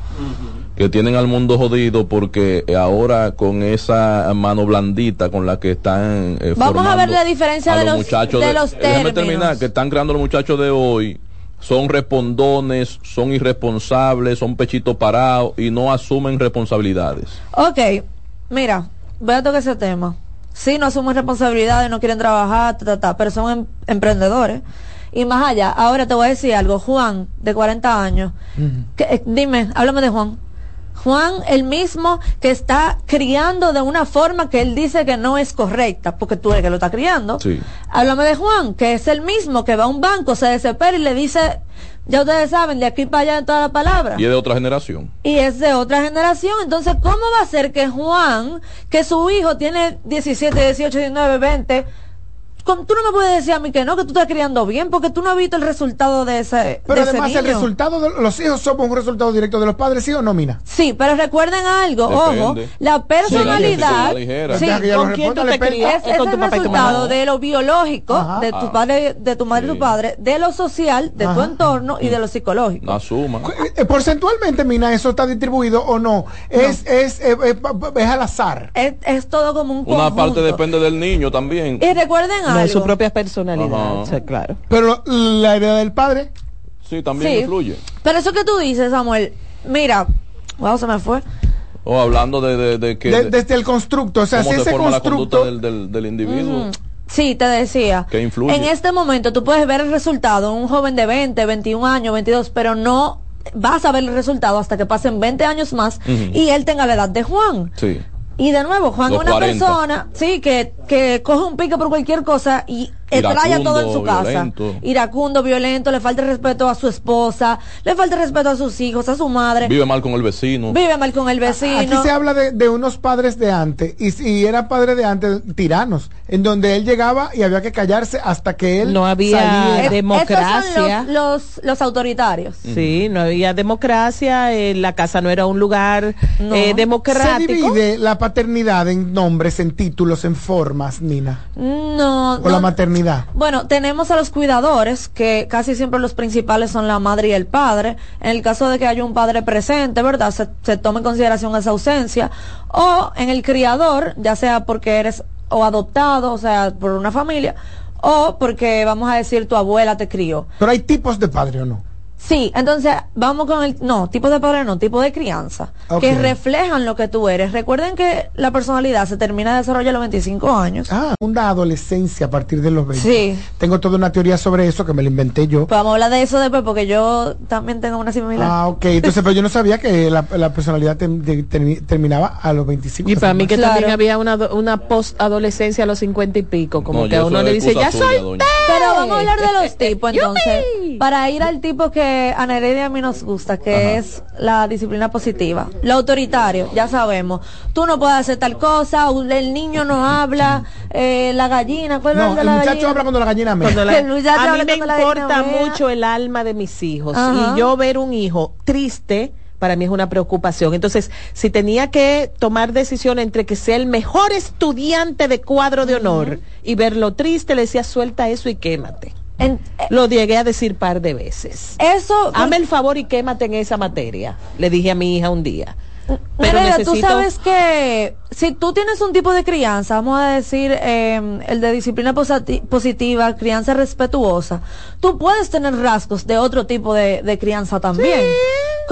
Que tienen al mundo jodido porque ahora con esa mano blandita con la que están eh, Vamos a ver la diferencia de los, muchachos de de- los términos. terminar, que están creando los muchachos de hoy son respondones, son irresponsables, son pechitos parados y no asumen responsabilidades. Ok, mira, voy a tocar ese tema. Sí, no asumen responsabilidades, no quieren trabajar, ta, ta, ta, pero son em- emprendedores. Y más allá, ahora te voy a decir algo, Juan, de 40 años, que, eh, dime, háblame de Juan. Juan, el mismo que está criando de una forma que él dice que no es correcta, porque tú eres que lo está criando. Sí. Háblame de Juan, que es el mismo que va a un banco, se desespera y le dice, ya ustedes saben, de aquí para allá en toda la palabra. Y es de otra generación. Y es de otra generación. Entonces, ¿cómo va a ser que Juan, que su hijo tiene 17, 18, 19, 20, con- tú no me puedes decir a mí que no, que tú estás criando bien, porque tú no has visto el resultado de ese, Pero de ese además, el resultado de los hijos somos un resultado directo de los padres, ¿sí o no, Mina? Sí, pero recuerden algo, Depende. ojo, la personalidad, Sí, ¿con quién tú te crías? es, el resultado de lo biológico, Ajá. de tu Ah. padre, de tu madre y tu padre, de lo social, de tu entorno y de lo psicológico. No asuma. Eh, Porcentualmente, Mina, eso está distribuido o no. Es, es, eh, eh, es al azar. Es, es todo como un Una conjunto. parte depende del niño también. Y recuerden No, algo. su propia personalidad, o sea, claro. Pero la idea del padre. Sí, también Sí. influye. Pero eso que tú dices, Samuel, mira, wow, se me fue. O hablando de, de, de que... De- desde el constructo, o sea, si se ese forma la constructo... conducta del, del, del individuo. Ujú. Sí, te decía. Que influye. En este momento tú puedes ver el resultado en un joven de 20, 21 años, 22, pero no vas a ver el resultado hasta que pasen 20 años más Ujú. y él tenga la edad de Juan. Sí. Y de nuevo, Juan es una 40. persona, sí, que, que coge un pique por cualquier cosa y extraya todo en su casa. violento. Iracundo, violento, le falta el respeto a su esposa, le falta el respeto a sus hijos, a su madre, vive, Vive mal con el vecino. mal con el vecino. Aquí se habla de, de unos padres de antes, y, y era padre de antes, tiranos, en donde él llegaba y había que callarse hasta que él No había de- democracia. Esos son los, los, los autoritarios. Sí, no había democracia, eh, la casa no era un lugar No. eh, Se democrático. divide la paternidad en nombres, en títulos, en formas, Nina, No, o la no. Maternidad. Bueno, tenemos a los cuidadores, que casi siempre los principales son la madre y el padre. En el caso de que haya un padre presente, ¿verdad? Se, se toma en consideración esa ausencia. O en el criador, ya sea porque eres o adoptado, o sea, por una familia, o porque, vamos a decir, tu abuela te crió. Pero hay tipos de padre o no. Sí, entonces vamos con el, no, tipo de padre no, tipo de crianza, que reflejan lo que tú eres. Recuerden que la personalidad se termina de desarrollar a los 25 años. Ah, una adolescencia a partir de los 20. Sí. Tengo toda una teoría sobre eso que me la inventé yo. Pues vamos a hablar de eso después porque yo también tengo una similar. Ah, ok. Entonces, pero yo no sabía que la, la personalidad terminaba a los 25. Y para mí que Claro. también había una, una post-adolescencia a los cincuenta y pico, como No, que a uno le dice, ya soy doña. Pero vamos a hablar de los tipos entonces. Para ir al tipo que a Nereida a mí nos gusta, que es la disciplina positiva. Lo autoritario, ya sabemos. Tú no puedes hacer tal cosa, el niño no habla, eh, la gallina, ¿cuál es No, el de el la muchacho gallina? habla cuando la gallina me. Cuando la- a mí habla me la importa mucho el alma de mis hijos Ajá. y yo ver un hijo triste para mí es una preocupación. Entonces, si tenía que tomar decisión entre que sea el mejor estudiante de cuadro de honor y verlo triste, le decía, suelta eso y quémate. En- eh, Lo llegué a decir par de veces. eso, Hazme el favor y quémate en esa materia, le dije a mi hija un día. Pero Nereida, tú necesito- sabes que si tú tienes un tipo de crianza, vamos a decir eh, el de disciplina positiva, crianza respetuosa, tú puedes tener rasgos de otro tipo de, de crianza también.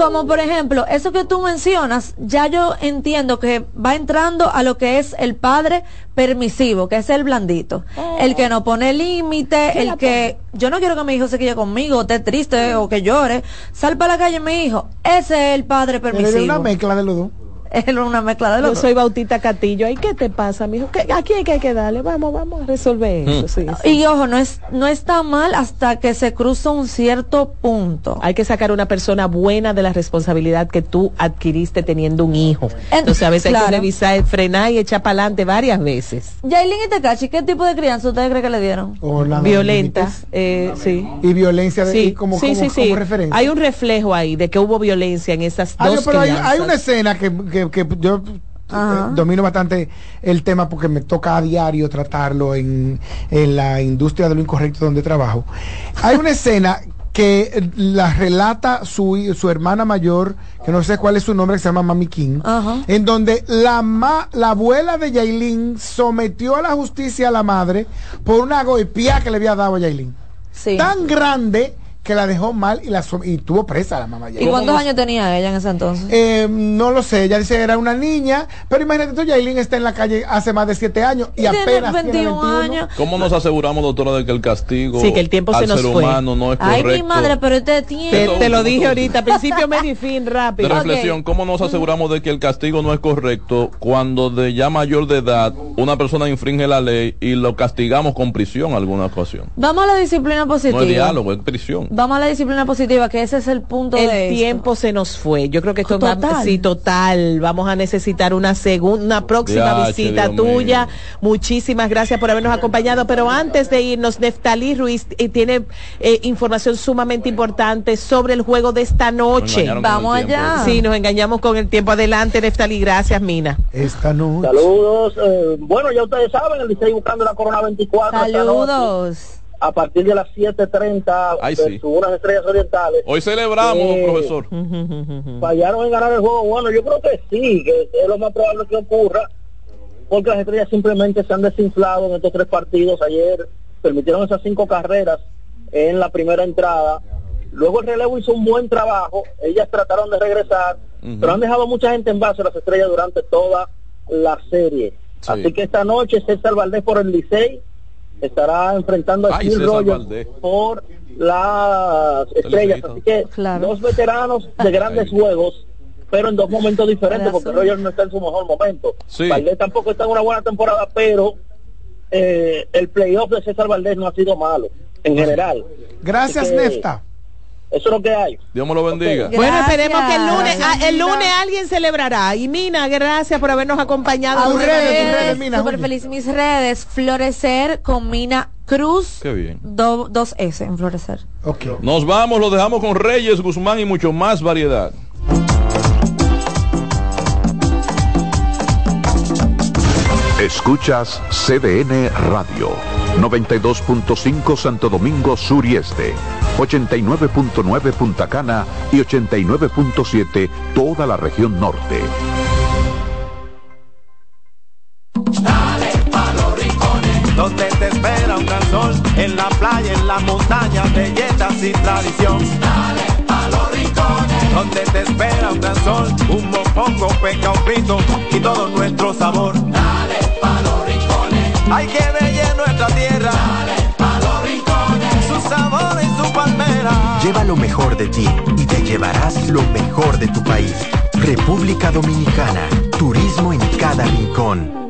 Como por ejemplo, eso que tú mencionas, ya yo entiendo que va entrando a lo que es el padre permisivo, que es el blandito, el que no pone límite, el que yo no quiero que mi hijo se quede conmigo, esté triste o que llore, sal para la calle mi hijo, ese es el padre Pero permisivo. es una mezcla de los dos. Es una mezcla de Yo los dos. soy Bautista Catillo. ¿Ay qué te pasa, mijo? ¿Qué- Aquí hay que, hay que darle. Vamos, vamos a resolver eso. sí, sí. Y ojo, no es no está mal hasta que se cruza un cierto punto. Hay que sacar una persona buena de la responsabilidad que tú adquiriste teniendo un hijo. En- Entonces a veces hay que revisar, frenar y echar para adelante varias veces. Yailin y Tekachi, ¿qué tipo de crianza ustedes creen que le dieron? O la- Violenta, eh, sí. Y violencia de, y Sí, como, sí, como, sí, sí. como referencia. Hay un reflejo ahí de que hubo violencia en esas Ah, dos yo, pero hay, una escena que, que, que yo Ajá. eh, domino bastante el tema porque me toca a diario tratarlo en, en la industria de lo incorrecto donde trabajo. Hay una escena que la relata su, su hermana mayor, que no sé cuál es su nombre, que se llama Mami King, Ajá. en donde la, ma- la abuela de Yailin sometió a la justicia a la madre por una golpeada que le había dado a Yailin. Sí. Tan grande que la dejó mal y la y tuvo presa la mamá ¿Y Yailin. cuántos años tenía ella en ese entonces? Eh, no lo sé, ella dice que era una niña, pero imagínate tú, Yailin está en la calle hace más de siete años y apenas 21 tiene 21 años. ¿Cómo nos aseguramos, doctora, de que el castigo Sí, que el tiempo al se nos ser fue. humano no es Ay, correcto? mi madre, pero este Te, tiene. te lo dije ahorita, principio, medio y fin, De rápido. reflexión, ¿cómo nos aseguramos de que el castigo no es correcto cuando de ya mayor de edad una persona infringe la ley y lo castigamos con prisión en alguna ocasión? Vamos a la disciplina positiva. No es diálogo, es prisión. Vamos a la disciplina positiva, que ese es el punto El de esto. tiempo se nos fue. Yo creo que esto va- Total. sí, total. Vamos a necesitar una segunda, una próxima visita Dios tuya. mío. Muchísimas gracias por habernos acompañado. Pero antes de irnos, Neftalí Ruiz eh, tiene eh, información sumamente importante sobre el juego de esta noche. Vamos allá. Sí, nos engañamos con el tiempo. Adelante, Neftalí. Gracias, Mina. Esta noche. Saludos. eh, bueno, ya ustedes saben, el Licey buscando la Corona 24. esta noche, Saludos. A partir de las 7.30 Ay, sí. unas estrellas orientales. Hoy celebramos, Eh, profesor. fallaron en ganar el juego. Bueno, yo creo que sí, que es lo más probable que ocurra, porque las estrellas simplemente se han desinflado en estos tres partidos. Ayer permitieron esas cinco carreras en la primera entrada Luego el relevo hizo un buen trabajo, ellas trataron de regresar, pero han dejado mucha gente en base a las estrellas durante toda la serie. Así que esta noche César Valdés por el Licey estará enfrentando a Steve Rogers por las estrellas. Así que dos veteranos de grandes juegos, pero en dos momentos diferentes, porque Rogers no está en su mejor momento. Valdés tampoco está en una buena temporada, pero eh, el playoff de César Valdés no ha sido malo, en general. Gracias, Nefta. Eso es lo que hay. Dios me lo bendiga. Bueno, esperemos que el lunes, ah, el lunes alguien celebrará. Y Mina, gracias por habernos acompañado. A redes, Super feliz mis redes. Florecer con Mina Cruz. Qué bien. dos S en Florecer. Okay. Nos vamos, lo dejamos con Reyes, Guzmán y mucho más variedad. Escuchas CDN Radio, 92.5 Santo Domingo Sur y Este, 89.9 Punta Cana y 89.7 toda la región norte. Dale pa los rincones, donde te espera un gran sol, en la playa, en la montaña, belletas y tradición. Dale pa los rincones, donde te espera un gran sol, un mopongo, peca, un frito y todo nuestro sabor. Dale pa los rincones, hay que nuestra tierra. Los. Lleva lo mejor de ti y te llevarás lo mejor de tu país. República Dominicana, turismo en cada rincón.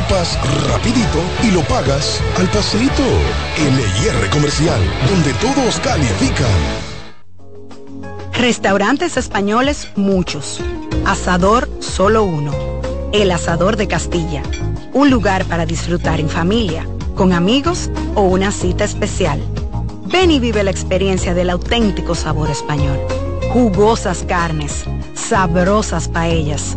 equipas rapidito y lo pagas al pasito. LIR Comercial, donde todos califican. Restaurantes españoles muchos. Asador solo uno. El Asador de Castilla. Un lugar para disfrutar en familia, con amigos o una cita especial. Ven y vive la experiencia del auténtico sabor español. Jugosas carnes, sabrosas paellas,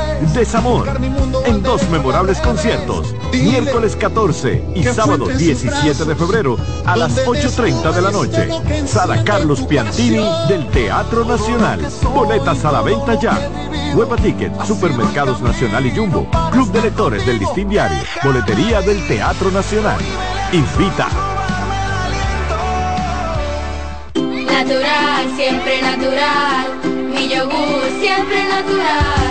desamor, en dos memorables conciertos, miércoles 14 y sábado 17 de febrero a las 8.30 de la noche. Sala Carlos Piantini del Teatro Nacional. Boletas a la venta ya. Huepa Ticket, Supermercados Nacional y Jumbo, Club de Lectores del Listín Diario, Boletería del Teatro Nacional. Invita. Natural, siempre natural. Mi yogur, siempre natural.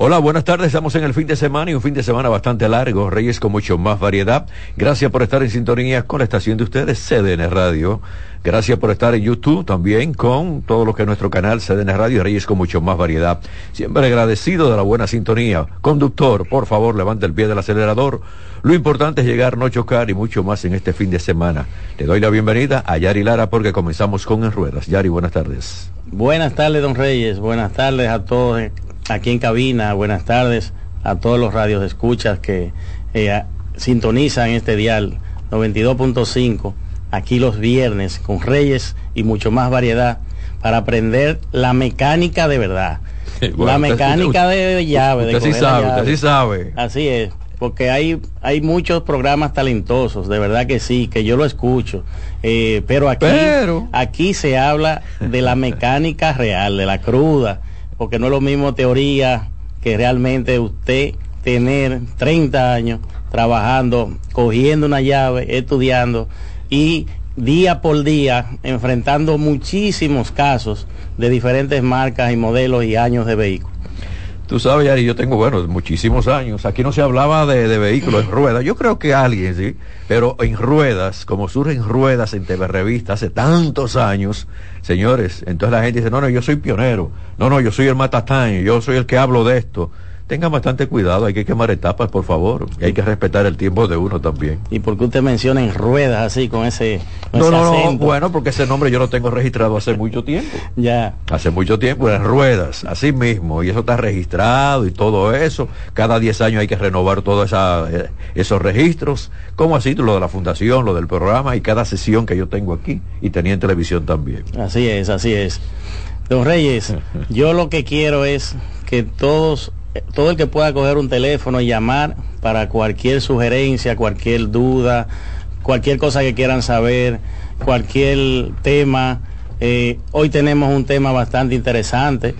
Hola, buenas tardes. Estamos en el fin de semana y un fin de semana bastante largo. Reyes con mucho más variedad. Gracias por estar en sintonía con la estación de ustedes, CDN Radio. Gracias por estar en YouTube también con todo lo que es nuestro canal CDN Radio Reyes con mucho más variedad. Siempre agradecido de la buena sintonía. Conductor, por favor, levante el pie del acelerador. Lo importante es llegar, no chocar y mucho más en este fin de semana. Le doy la bienvenida a Yari Lara porque comenzamos con En Ruedas. Yari, buenas tardes. Buenas tardes, don Reyes. Buenas tardes a todos aquí en cabina. Buenas tardes a todos los radios de escuchas que eh, sintonizan este dial 92.5 aquí los viernes con Reyes y mucho más variedad para aprender la mecánica de verdad. Bueno, la usted- mecánica de llave. de Usted sí coger la sabe, llave. usted sí sabe. Así es, porque hay, hay muchos programas talentosos, de verdad que sí, que yo lo escucho. Eh, pero aquí, Pero- aquí se habla de la mecánica real, de la cruda, porque no es lo mismo teoría que realmente usted tener 30 años trabajando, cogiendo una llave, estudiando y día por día enfrentando muchísimos casos de diferentes marcas y modelos y años de vehículos. Tú sabes, Yari, yo tengo, bueno, muchísimos años. Aquí no se hablaba de, de vehículos en ruedas. Yo creo que alguien, sí. Pero en ruedas, como surgen ruedas en TV Revista hace tantos años, señores, entonces la gente dice, no, no, yo soy pionero. No, no, yo soy el matatán, yo soy el que hablo de esto. Tengan bastante cuidado, hay que quemar etapas, por favor. Y hay que respetar el tiempo de uno también. ¿Y por qué usted menciona en ruedas así, con ese, con No, ese no, no, bueno, porque ese nombre yo lo tengo registrado hace mucho tiempo. Ya. Hace mucho tiempo, en ruedas, así mismo, y eso está registrado y todo eso. Cada 10 años hay que renovar todos eh, esos registros, como así lo de la fundación, lo del programa y cada sesión que yo tengo aquí y tenía en televisión también. Así es, así es. Don Reyes, yo lo que quiero es que todos, todo el que pueda coger un teléfono y llamar para cualquier sugerencia, cualquier duda, cualquier cosa que quieran saber, cualquier tema. eh, hoy tenemos un tema bastante interesante.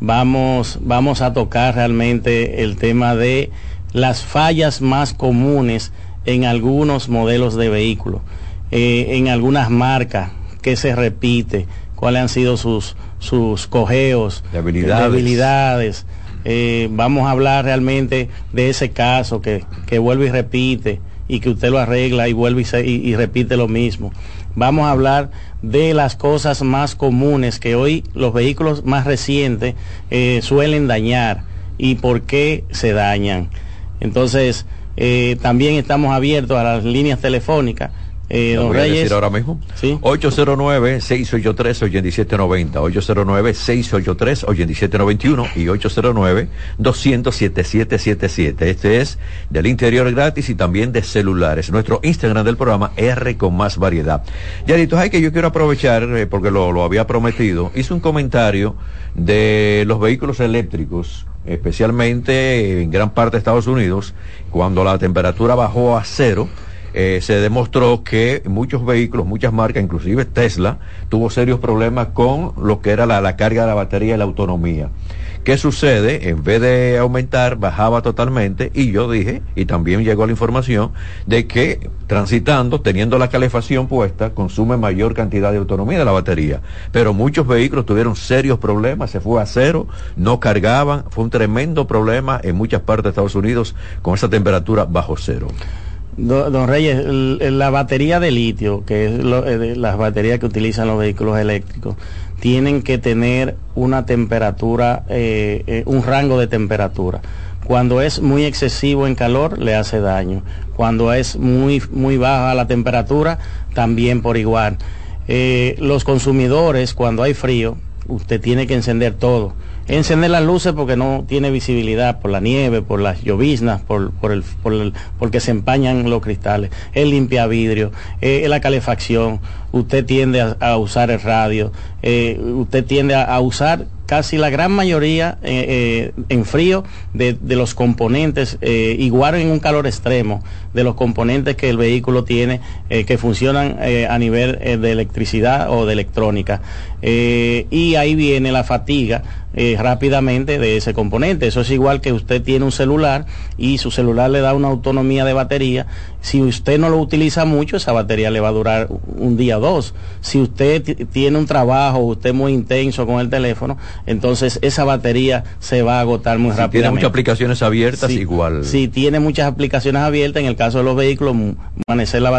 Vamos, vamos a tocar realmente el tema de las fallas más comunes en algunos modelos de vehículos, eh, en algunas marcas, que se repite, cuáles han sido sus, sus cojeos, Debilidades. debilidades. Eh, vamos a hablar realmente de ese caso que, que vuelve y repite y que usted lo arregla y vuelve y, y repite lo mismo. Vamos a hablar de las cosas más comunes que hoy los vehículos más recientes eh, suelen dañar y por qué se dañan. Entonces, eh, también estamos abiertos a las líneas telefónicas. Eh, Lo don voy a Reyes, decir ahora mismo. 809-683-8790, 809-683-8791 y 809-200-7777. Este es del interior gratis y también de celulares. Nuestro Instagram del programa R con más variedad. Yarito, hay que yo quiero aprovechar, eh, porque lo, lo había prometido, hice un comentario de los vehículos eléctricos, especialmente en gran parte de Estados Unidos, cuando la temperatura bajó a cero eh, se demostró que muchos vehículos, muchas marcas, inclusive Tesla, tuvo serios problemas con lo que era la, la carga de la batería y la autonomía. ¿Qué sucede? En vez de aumentar, bajaba totalmente y yo dije, y también llegó la información, de que transitando, teniendo la calefacción puesta, consume mayor cantidad de autonomía de la batería. Pero muchos vehículos tuvieron serios problemas, se fue a cero, no cargaban, fue un tremendo problema en muchas partes de Estados Unidos con esa temperatura bajo cero. Do- Don Reyes, la batería de litio, que es eh, las baterías que utilizan los vehículos eléctricos, tienen que tener una temperatura, eh, eh, un rango de temperatura. Cuando es muy excesivo en calor, le hace daño. Cuando es muy, muy baja la temperatura, también por igual. Los consumidores, cuando hay frío, usted tiene que encender todo. Encender las luces porque no tiene visibilidad por la nieve, por las lloviznas, por, por el, por el- porque se empañan los cristales. El limpia vidrio, eh, la calefacción, usted tiende a, usar el radio, eh, usted tiende a, usar casi la gran mayoría eh, eh, en frío de, los componentes, igual en un calor extremo, de los componentes que el vehículo tiene que funcionan a nivel de electricidad o de electrónica. Y ahí viene la fatiga rápidamente de ese componente. Eso es igual que usted tiene un celular y su celular le da una autonomía de batería. Si usted no lo utiliza mucho, esa batería le va a durar un día o dos. Si usted ti- tiene un trabajo, usted es muy intenso con el teléfono, entonces esa batería se va a agotar muy Si tiene rápidamente. muchas aplicaciones abiertas, igual. Si tiene muchas aplicaciones abiertas, en el caso de los vehículos, amanecer la batería